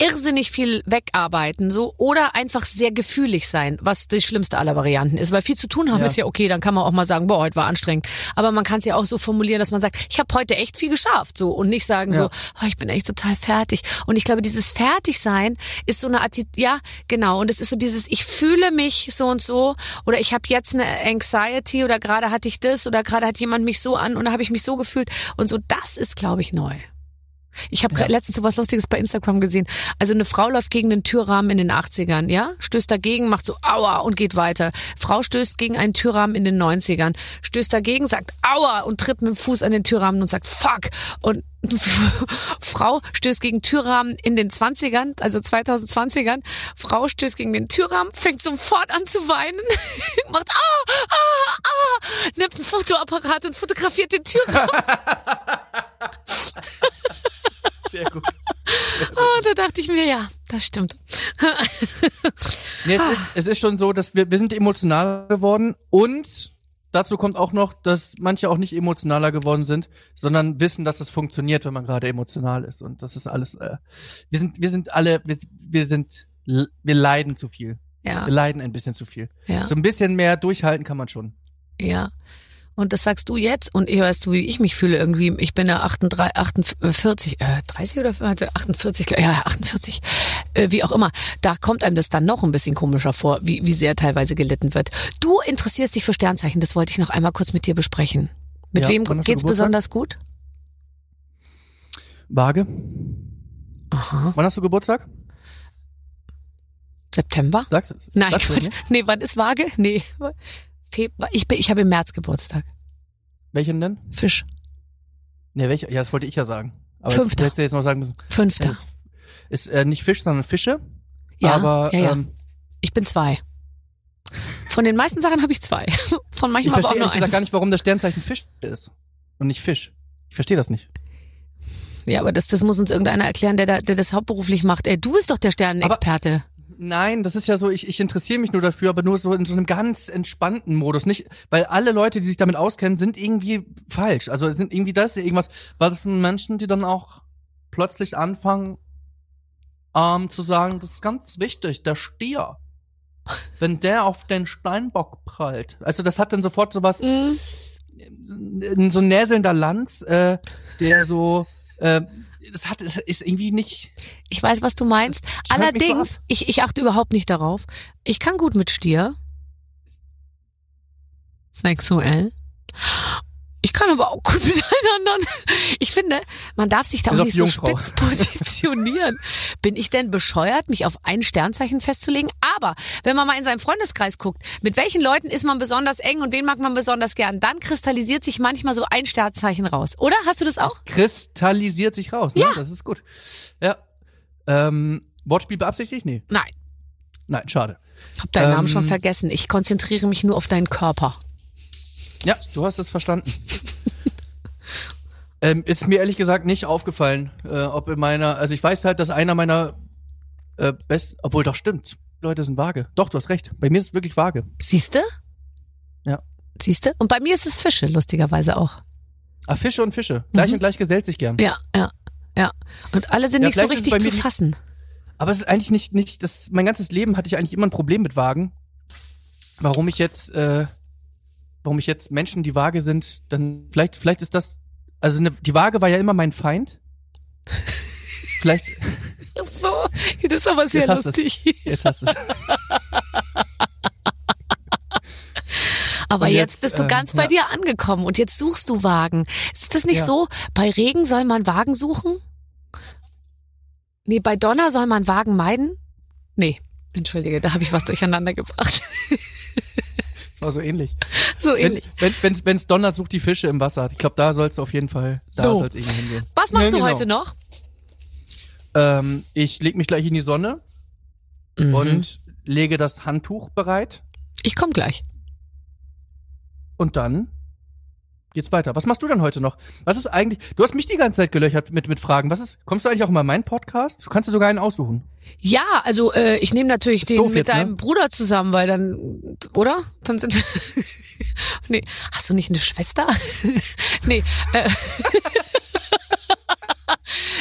irrsinnig viel wegarbeiten so oder einfach sehr gefühlig sein, was die schlimmste aller Varianten ist, weil viel zu tun haben Ja. ist ja okay, dann kann man auch mal sagen, boah, heute war anstrengend, aber man kann es ja auch so formulieren, dass man sagt, ich habe heute echt viel geschafft so und nicht sagen so, Ja. oh, ich bin echt total fertig und ich glaube, dieses Fertigsein ist so eine Attitüde, ja, genau und es ist so dieses ich fühle mich so und so oder ich habe jetzt eine Anxiety oder gerade hatte ich das oder gerade hat jemand mich so an und da habe ich mich so gefühlt und so das ist glaube ich neu. Ich habe Ja. letztens so was Lustiges bei Instagram gesehen. Also eine Frau läuft gegen den Türrahmen in den 80ern, ja? Stößt dagegen, macht so Aua und geht weiter. Frau stößt gegen einen Türrahmen in den 90ern, stößt dagegen, sagt Aua und tritt mit dem Fuß an den Türrahmen und sagt Fuck. Und Frau stößt gegen Türrahmen in den 20ern, also 2020ern. Frau stößt gegen den Türrahmen, fängt sofort an zu weinen, macht ah, ah, ah, nimmt ein Fotoapparat und fotografiert den Türrahmen. Sehr gut. Oh, da dachte ich mir, ja, das stimmt. Nee, es, ist, es ist schon so, dass wir, wir sind emotionaler geworden und dazu kommt auch noch, dass manche auch nicht emotionaler geworden sind, sondern wissen, dass es funktioniert, wenn man gerade emotional ist. Und das ist alles, äh, wir sind, wir sind alle, wir, wir sind, wir leiden zu viel. Ja, Wir leiden ein bisschen zu viel. ja, So ein bisschen mehr durchhalten kann man schon. ja. Und das sagst du jetzt und ich weißt du, wie ich mich fühle irgendwie. Ich bin ja 38, 48, äh, 30 oder warte, 48, ja, 48, äh, wie auch immer. Da kommt einem das dann noch ein bisschen komischer vor, wie, wie sehr teilweise gelitten wird. Du interessierst dich für Sternzeichen, das wollte ich noch einmal kurz mit dir besprechen. Mit Ja, wem geht's besonders gut? Waage, Aha. wann hast du Geburtstag? September? Sagst du? Nein, sagst du nicht? nee, wann ist Waage? Nee. Februar. Ich, bin, ich habe im März Geburtstag. Welchen denn? Fisch. Nee, welcher? Ja, das wollte ich ja sagen. Aber Fünfter. du hättest ja jetzt noch sagen müssen. Fünfter. Ja, Ist äh, nicht Fisch, sondern Fische. Ja, aber ja, ja. Ähm, Ich bin zwei. Von den meisten Sachen habe ich zwei. Von ich manchmal aber auch nur eins. gar nicht, warum das Sternzeichen Fisch ist und nicht Fisch. Ich verstehe das nicht. Ja, aber das, das muss uns irgendeiner erklären, der, der das hauptberuflich macht. Ey, du bist doch der Sternenexperte. Nein, das ist ja so, ich, ich interessiere mich nur dafür, aber nur so in so einem ganz entspannten Modus. Nicht, weil alle Leute, die sich damit auskennen, sind irgendwie falsch. Also sind irgendwie das irgendwas, weil das sind Menschen, die dann auch plötzlich anfangen ähm, zu sagen, das ist ganz wichtig, der Stier. Wenn der auf den Steinbock prallt. Also das hat dann sofort sowas, Mhm. so ein näselnder Lanz, äh, der so, äh, das hat, das ist irgendwie nicht, Ich weiß, was du meinst. mich so Allerdings, ich, ich achte überhaupt nicht darauf. Ich kann gut mit Stier. Sexuell. Ich kann aber auch gut mit allen anderen. Ich finde, man darf sich da auch nicht so spitz positionieren. Bin ich denn bescheuert, mich auf ein Sternzeichen festzulegen? Aber wenn man mal in seinem Freundeskreis guckt, mit welchen Leuten ist man besonders eng und wen mag man besonders gern, dann kristallisiert sich manchmal so ein Sternzeichen raus. Oder? Hast du das auch? kristallisiert sich raus. Ne? Ja. Das ist gut. Ja. Ähm, Wortspiel beabsichtigt? Nee. Nein. Nein, schade. Hab deinen Namen Ähm, schon vergessen. Ich konzentriere mich nur auf deinen Körper. Ja, du hast es verstanden. ähm, ist mir ehrlich gesagt nicht aufgefallen, äh, ob in meiner, also ich weiß halt, dass einer meiner äh, best, obwohl doch stimmt, Leute sind vage. Doch, du hast recht. Bei mir ist es wirklich vage. Siehste? Ja. Siehste? Und bei mir ist es Fische, lustigerweise auch. Ah, Fische und Fische. Gleich Mhm. und gleich gesellt sich gern. Ja, ja, ja. Und alle sind Ja, nicht so richtig zu fassen. Aber es ist eigentlich nicht, nicht, das, mein ganzes Leben hatte ich eigentlich immer ein Problem mit Wagen. Warum ich jetzt, äh, warum ich jetzt Menschen, die vage sind, dann, vielleicht, vielleicht ist das, also ne, die Waage war ja immer mein Feind. vielleicht, Ach so, das ist aber sehr Jetzt hast lustig. jetzt hast du es. Aber jetzt, jetzt, bist du ähm, ganz bei ja. dir angekommen und jetzt suchst du Wagen. Ist das nicht Ja. so? Bei Regen soll man Wagen suchen? Nee, bei Donner soll man Wagen meiden? Nee, entschuldige, da habe ich was durcheinander gebracht. Das war so ähnlich. So Wenn ähnlich. wenn wenn's, wenn's donnert, sucht die Fische im Wasser. Ich glaube, da sollst du auf jeden Fall, da So. soll's irgendwie hingehen. Was machst Ja, du genau. heute noch? Ähm, ich leg mich gleich in die Sonne Mhm. und lege das Handtuch bereit ich komme gleich. und dann geht's weiter. Was machst du denn heute noch? Was ist eigentlich? Du hast mich die ganze Zeit gelöchert mit mit Fragen. Was ist? Kommst du eigentlich auch immer in meinen Podcast? Du kannst dir sogar einen aussuchen. Ja, also äh, ich nehme natürlich den mit jetzt, ne? deinem Bruder zusammen, weil dann, oder? Dann sind Nee, hast du nicht eine Schwester? nee. Äh,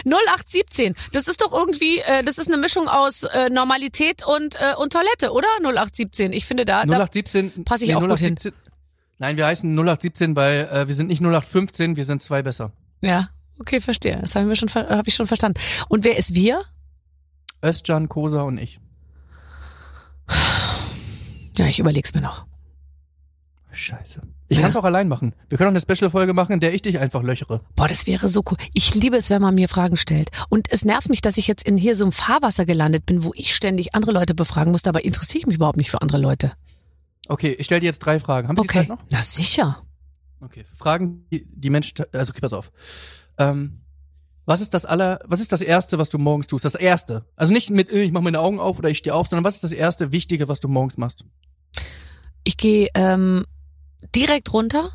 0817. Das ist doch irgendwie, äh, das ist eine Mischung aus äh, Normalität und, äh, und Toilette, oder? 0817. Ich finde da, da 0817 pass ich auch gut hin. Nein, wir heißen 0817, weil äh, wir sind nicht 0815, wir sind zwei besser. ja, okay, verstehe. Das schon, ver- hab ich schon verstanden. Und wer ist wir? Özcan, Kosa und ich. Ja, ich überleg's mir noch. Scheiße. Ich Ja. kann es auch allein machen. Wir können auch eine Special-Folge machen, in der ich dich einfach löchere. Boah, das wäre so cool. Ich liebe es, wenn man mir Fragen stellt. Und es nervt mich, dass ich jetzt in hier so einem Fahrwasser gelandet bin, wo ich ständig andere Leute befragen musste, aber interessiere ich mich überhaupt nicht für andere Leute. Okay, ich stelle dir jetzt drei Fragen. Haben wir die Okay. Zeit noch? Na sicher. Okay. Fragen, die, die Menschen, also okay, pass auf. Ähm, was ist das aller, was ist das erste, was du morgens tust? Das erste. Also nicht mit, äh, ich mache meine Augen auf oder ich stehe auf, sondern was ist das erste Wichtige, was du morgens machst? Ich gehe ähm, direkt runter.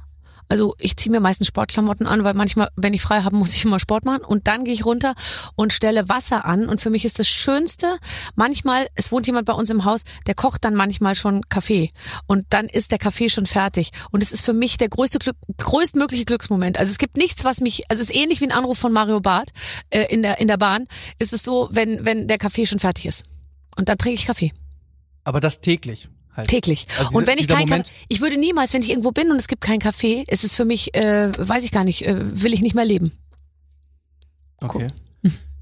Also ich ziehe mir meistens Sportklamotten an, weil manchmal, wenn ich frei habe, muss ich immer Sport machen. Und dann gehe ich runter und stelle Wasser an. Und für mich ist das Schönste, manchmal, es wohnt jemand bei uns im Haus, der kocht dann manchmal schon Kaffee. Und dann ist der Kaffee schon fertig. Und es ist für mich der größte Glück, größtmögliche Glücksmoment. Also es gibt nichts, was mich, also es ist ähnlich wie ein Anruf von Mario Barth äh, in, der, in der Bahn. Ist es so, wenn, wenn der Kaffee schon fertig ist. Und dann trinke ich Kaffee. Aber das täglich. Halt. Täglich. Also und wenn ich dieser kein Moment- Kaffee, ich würde niemals, wenn ich irgendwo bin und es gibt keinen Kaffee, ist es für mich, äh, weiß ich gar nicht, äh, will ich nicht mehr leben. Okay.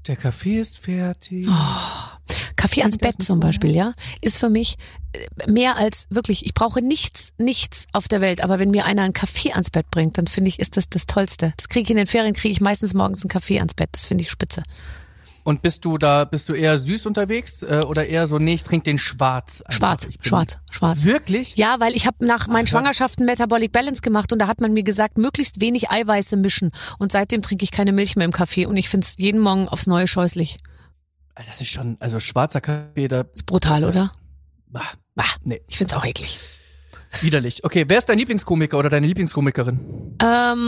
Der Kaffee ist fertig. Oh, Kaffee ans Bett zum? Beispiel, ja, ist für mich äh, mehr als wirklich. Ich brauche nichts, nichts auf der Welt. Aber wenn mir einer einen Kaffee ans Bett bringt, dann finde ich, ist das das Tollste. Das kriege ich in den Ferien, kriege ich meistens morgens einen Kaffee ans Bett. Das finde ich spitze. Und bist du da, bist du eher süß unterwegs äh, oder eher so, nee, ich trinke den schwarz? einfach. Schwarz, schwarz, schwarz. Wirklich? Ja, weil ich habe nach meinen Ach, Schwangerschaften Metabolic Balance gemacht und da hat man mir gesagt, möglichst wenig Eiweiße mischen. Und seitdem trinke ich keine Milch mehr im Kaffee und ich finde es jeden Morgen aufs Neue scheußlich. Das ist schon, also schwarzer Kaffee, da, Ist brutal, oder? bah, Bah, nee, ich find's auch eklig. widerlich. Okay, wer ist dein Lieblingskomiker oder deine Lieblingskomikerin? Ähm,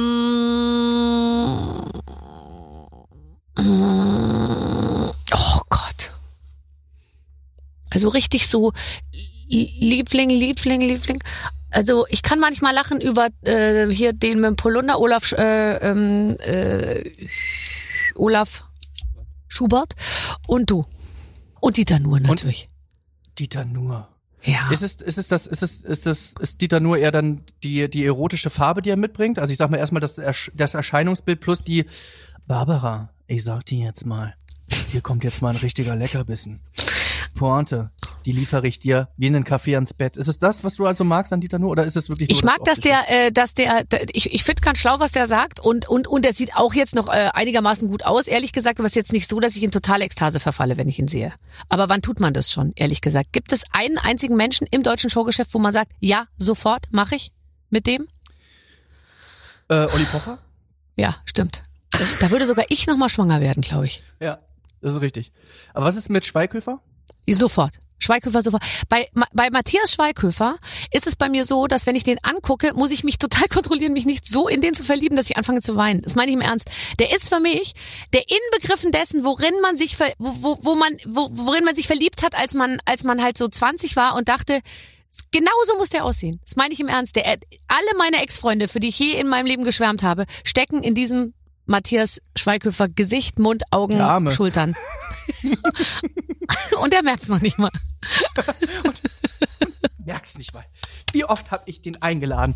oh Gott. Also richtig so Liebling, Liebling, Liebling. Also ich kann manchmal lachen über äh, hier den mit dem Polunder, Olaf, äh, ähm, äh, Olaf Schubert und du. Und Dieter Nuhr natürlich. Dieter Nuhr. ja. Ist es, ist es das, ist es, ist es, ist Dieter Nuhr eher dann die, die erotische Farbe, die er mitbringt? Also ich sag mal erstmal das, das Erscheinungsbild plus die Barbara, ich sag dir jetzt mal, hier kommt jetzt mal ein richtiger Leckerbissen. Pointe, die liefere ich dir wie einen Kaffee ans Bett. Ist es das, was du also magst an Dieter Nuhr oder ist es wirklich Ich mag, dass Optische? der, äh, dass der, der ich, ich finde ganz schlau, was der sagt und und und er sieht auch jetzt noch äh, einigermaßen gut aus, ehrlich gesagt, aber es ist jetzt nicht so, dass ich in totale Ekstase verfalle, wenn ich ihn sehe. Aber wann tut man das schon, ehrlich gesagt? Gibt es einen einzigen Menschen im deutschen Showgeschäft, wo man sagt, ja, sofort mache ich mit dem? Äh, Olli Pocher? Ja, stimmt. Da würde sogar ich noch mal schwanger werden, glaube ich. Ja, das ist richtig. Aber was ist mit Schweighöfer? Sofort. Schweighöfer sofort. Bei, bei Matthias Schweighöfer ist es bei mir so, dass wenn ich den angucke, muss ich mich total kontrollieren, mich nicht so in den zu verlieben, dass ich anfange zu weinen. Das meine ich im Ernst. Der ist für mich der Inbegriffen dessen, worin man sich, ver, wo, wo, wo man, wo, worin man sich verliebt hat, als man, als man halt so 20 war und dachte, genau so muss der aussehen. Das meine ich im Ernst. Der, alle meine Ex-Freunde, für die ich je in meinem Leben geschwärmt habe, stecken in diesem Matthias Schweighöfer Gesicht, Mund, Augen, Arme. Schultern. und er merkt's noch nicht mal. Merk's nicht mal. Wie oft habe ich den eingeladen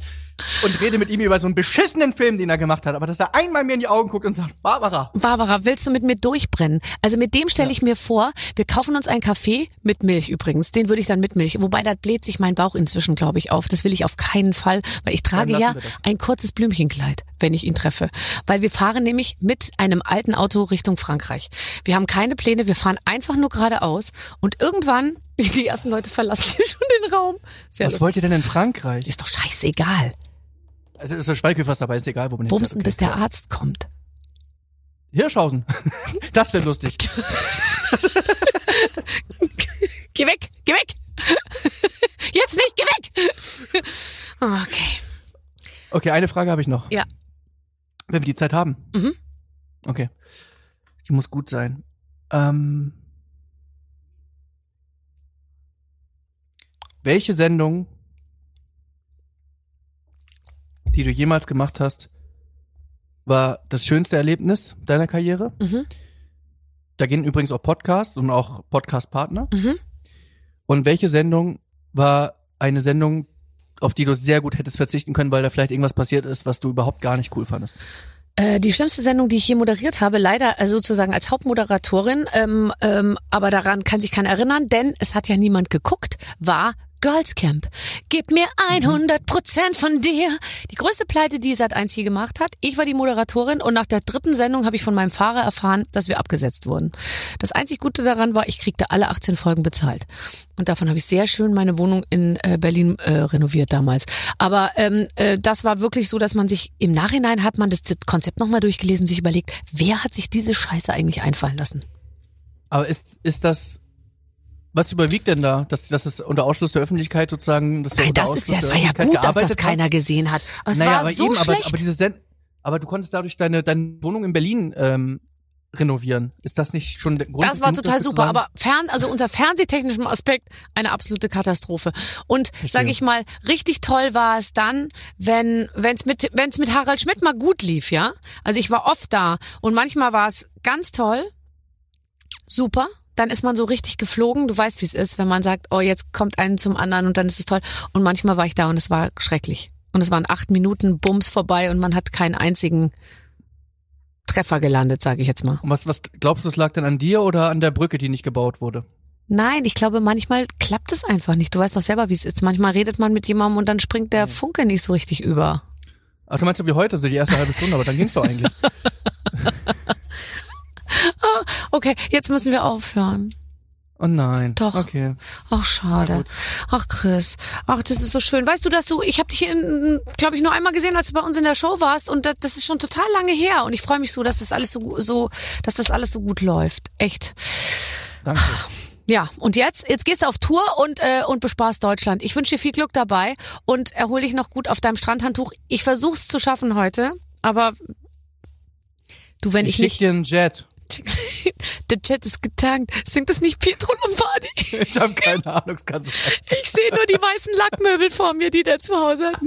und rede mit ihm über so einen beschissenen Film, den er gemacht hat, aber dass er einmal mir in die Augen guckt und sagt, Barbara, Barbara, willst du mit mir durchbrennen? Also mit dem stelle ich mir vor, wir kaufen uns einen Kaffee mit Milch übrigens. Den würde ich dann mit Milch. Wobei da bläht sich mein Bauch inzwischen, glaube ich, auf. Das will ich auf keinen Fall, weil ich trage ja ein kurzes Blümchenkleid, wenn ich ihn treffe. Weil wir fahren nämlich mit einem alten Auto Richtung Frankreich. Wir haben keine Pläne, wir fahren einfach nur geradeaus und irgendwann, die ersten Leute verlassen hier schon den Raum. Sehr was lustig. wollt ihr denn in Frankreich? Ist doch scheißegal. Also ist der Schweighöfer dabei, ist egal, wo man Bumsen, hinfährt. bis der Arzt kommt. Hirschhausen. Das wäre lustig. Geh weg, geh weg. Jetzt nicht, geh weg. Okay. Okay, eine Frage habe ich noch. Ja. Wenn wir die Zeit haben. Mhm. Okay. Die muss gut sein. Ähm, welche Sendung, die du jemals gemacht hast, war das schönste Erlebnis deiner Karriere? Mhm. Da gehen übrigens auch Podcasts und auch Podcast-Partner. Mhm. Und welche Sendung war eine Sendung, auf die du sehr gut hättest verzichten können, weil da vielleicht irgendwas passiert ist, was du überhaupt gar nicht cool fandest? Äh, die schlimmste Sendung, die ich je moderiert habe, leider äh, sozusagen als Hauptmoderatorin, ähm, ähm, aber daran kann sich keiner erinnern, denn es hat ja niemand geguckt, war Girls Camp. Gib mir 100 Prozent von dir. Die größte Pleite, die Sat1 je gemacht hat. Ich war die Moderatorin und nach der dritten Sendung habe ich von meinem Fahrer erfahren, dass wir abgesetzt wurden. Das einzig Gute daran war, ich kriegte alle 18 Folgen bezahlt. Und davon habe ich sehr schön meine Wohnung in äh, Berlin äh, renoviert damals. Aber ähm, äh, das war wirklich so, dass man sich im Nachhinein hat man das, das Konzept nochmal durchgelesen, sich überlegt, wer hat sich diese Scheiße eigentlich einfallen lassen? Aber ist, ist das, was überwiegt denn da? Dass, dass es unter Ausschluss der Öffentlichkeit sozusagen, dass Nein, das ist ja, es war ja gut, dass das keiner hast? gesehen hat. Aber es naja, war aber so eben, aber, schlecht. aber diese Send aber du konntest dadurch deine, deine Wohnung in Berlin ähm, renovieren. Ist das nicht schon der Grund? Das war genug, total super, aber fern, also unter fernsehtechnischem Aspekt eine absolute Katastrophe. Und sage ich mal, richtig toll war es dann, wenn wenn's mit wenn's mit Harald Schmidt mal gut lief, ja? Also ich war oft da und manchmal war es ganz toll, super. Dann ist man so richtig geflogen. Du weißt, wie es ist, wenn man sagt, oh, jetzt kommt einen zum anderen und dann ist es toll. Und manchmal war ich da und es war schrecklich. Und es waren acht Minuten Bums vorbei und man hat keinen einzigen Treffer gelandet, sage ich jetzt mal. Und was, was glaubst du, es lag denn an dir oder an der Brücke, die nicht gebaut wurde? Nein, ich glaube, manchmal klappt es einfach nicht. Du weißt doch selber, wie es ist. Manchmal redet man mit jemandem und dann springt der Funke nicht so richtig über. Ach, du meinst so wie heute, so die erste halbe Stunde, aber dann ging's doch eigentlich. Okay, jetzt müssen wir aufhören. Oh nein. Doch. Okay. Ach, schade. Ach, Chris. Ach, das ist so schön. Weißt du, dass du, ich habe dich, glaube ich, nur einmal gesehen, als du bei uns in der Show warst und das, das ist schon total lange her und ich freue mich so, dass das alles so, so, dass das alles so gut läuft. Echt. Danke. Ja, und jetzt, jetzt gehst du auf Tour und, äh, und bespaßt Deutschland. Ich wünsche dir viel Glück dabei und erhol dich noch gut auf deinem Strandhandtuch. Ich versuch's zu schaffen heute, aber du, wenn Ich ich, nicht. dir einen Jet. Der Chat ist getankt. Singt das nicht Pietro Lombardi? Ich habe keine Ahnung, es kann sein. Ich sehe nur die weißen Lackmöbel vor mir, die der zu Hause hat.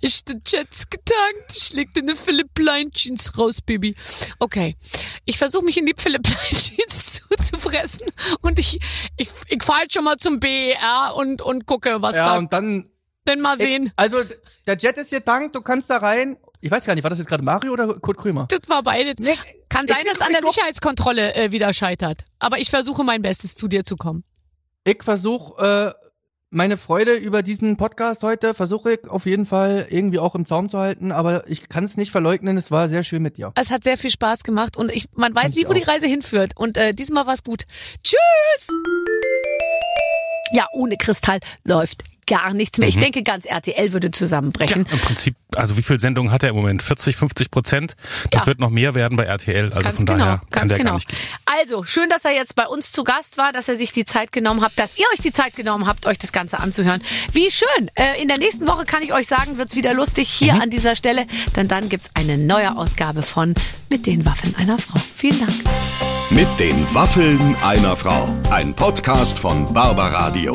Ich der Jet ist getankt. Ich leg dir eine Philipp Plein Jeans raus, Baby. Okay. Ich versuche mich in die Philipp Plein Jeans zuzupressen und ich, ich, ich fahr jetzt schon mal zum BER und, und gucke, was Ja, da und dann. denn mal sehen. Also, der Jet ist getankt, du kannst da rein. Ich weiß gar nicht, war das jetzt gerade Mario oder Kurt Krömer? Das war beide. Nee, Kann sein, dass ich- an der Sicherheitskontrolle äh, wieder scheitert. Aber ich versuche mein Bestes, zu dir zu kommen. Ich versuche äh, meine Freude über diesen Podcast heute, versuche ich auf jeden Fall irgendwie auch im Zaum zu halten, aber ich kann es nicht verleugnen, es war sehr schön mit dir. Es hat sehr viel Spaß gemacht und ich, man weiß Fand nie, wo die auch. Reise hinführt. Und äh, diesmal war es gut. Tschüss! Ja, ohne Kristall läuft gar nichts mehr. Ich denke, ganz RTL würde Ja, zusammenbrechen. im Prinzip, also wie viel Sendungen hat er im Moment? 40, 50 Prozent? Das Ja. wird noch mehr werden bei RTL. Also Ganz von genau, daher kann ganz der genau. gar nicht gehen. Also, schön, dass er jetzt bei uns zu Gast war, dass er sich die Zeit genommen hat, dass ihr euch die Zeit genommen habt, euch das Ganze anzuhören. Wie schön. Äh, in der nächsten Woche kann ich euch sagen, wird's wieder lustig hier an dieser Stelle, denn dann gibt's eine neue Ausgabe von Mit den Waffen einer Frau. Vielen Dank. Mit den Waffeln einer Frau. Ein Podcast von Barbaradio.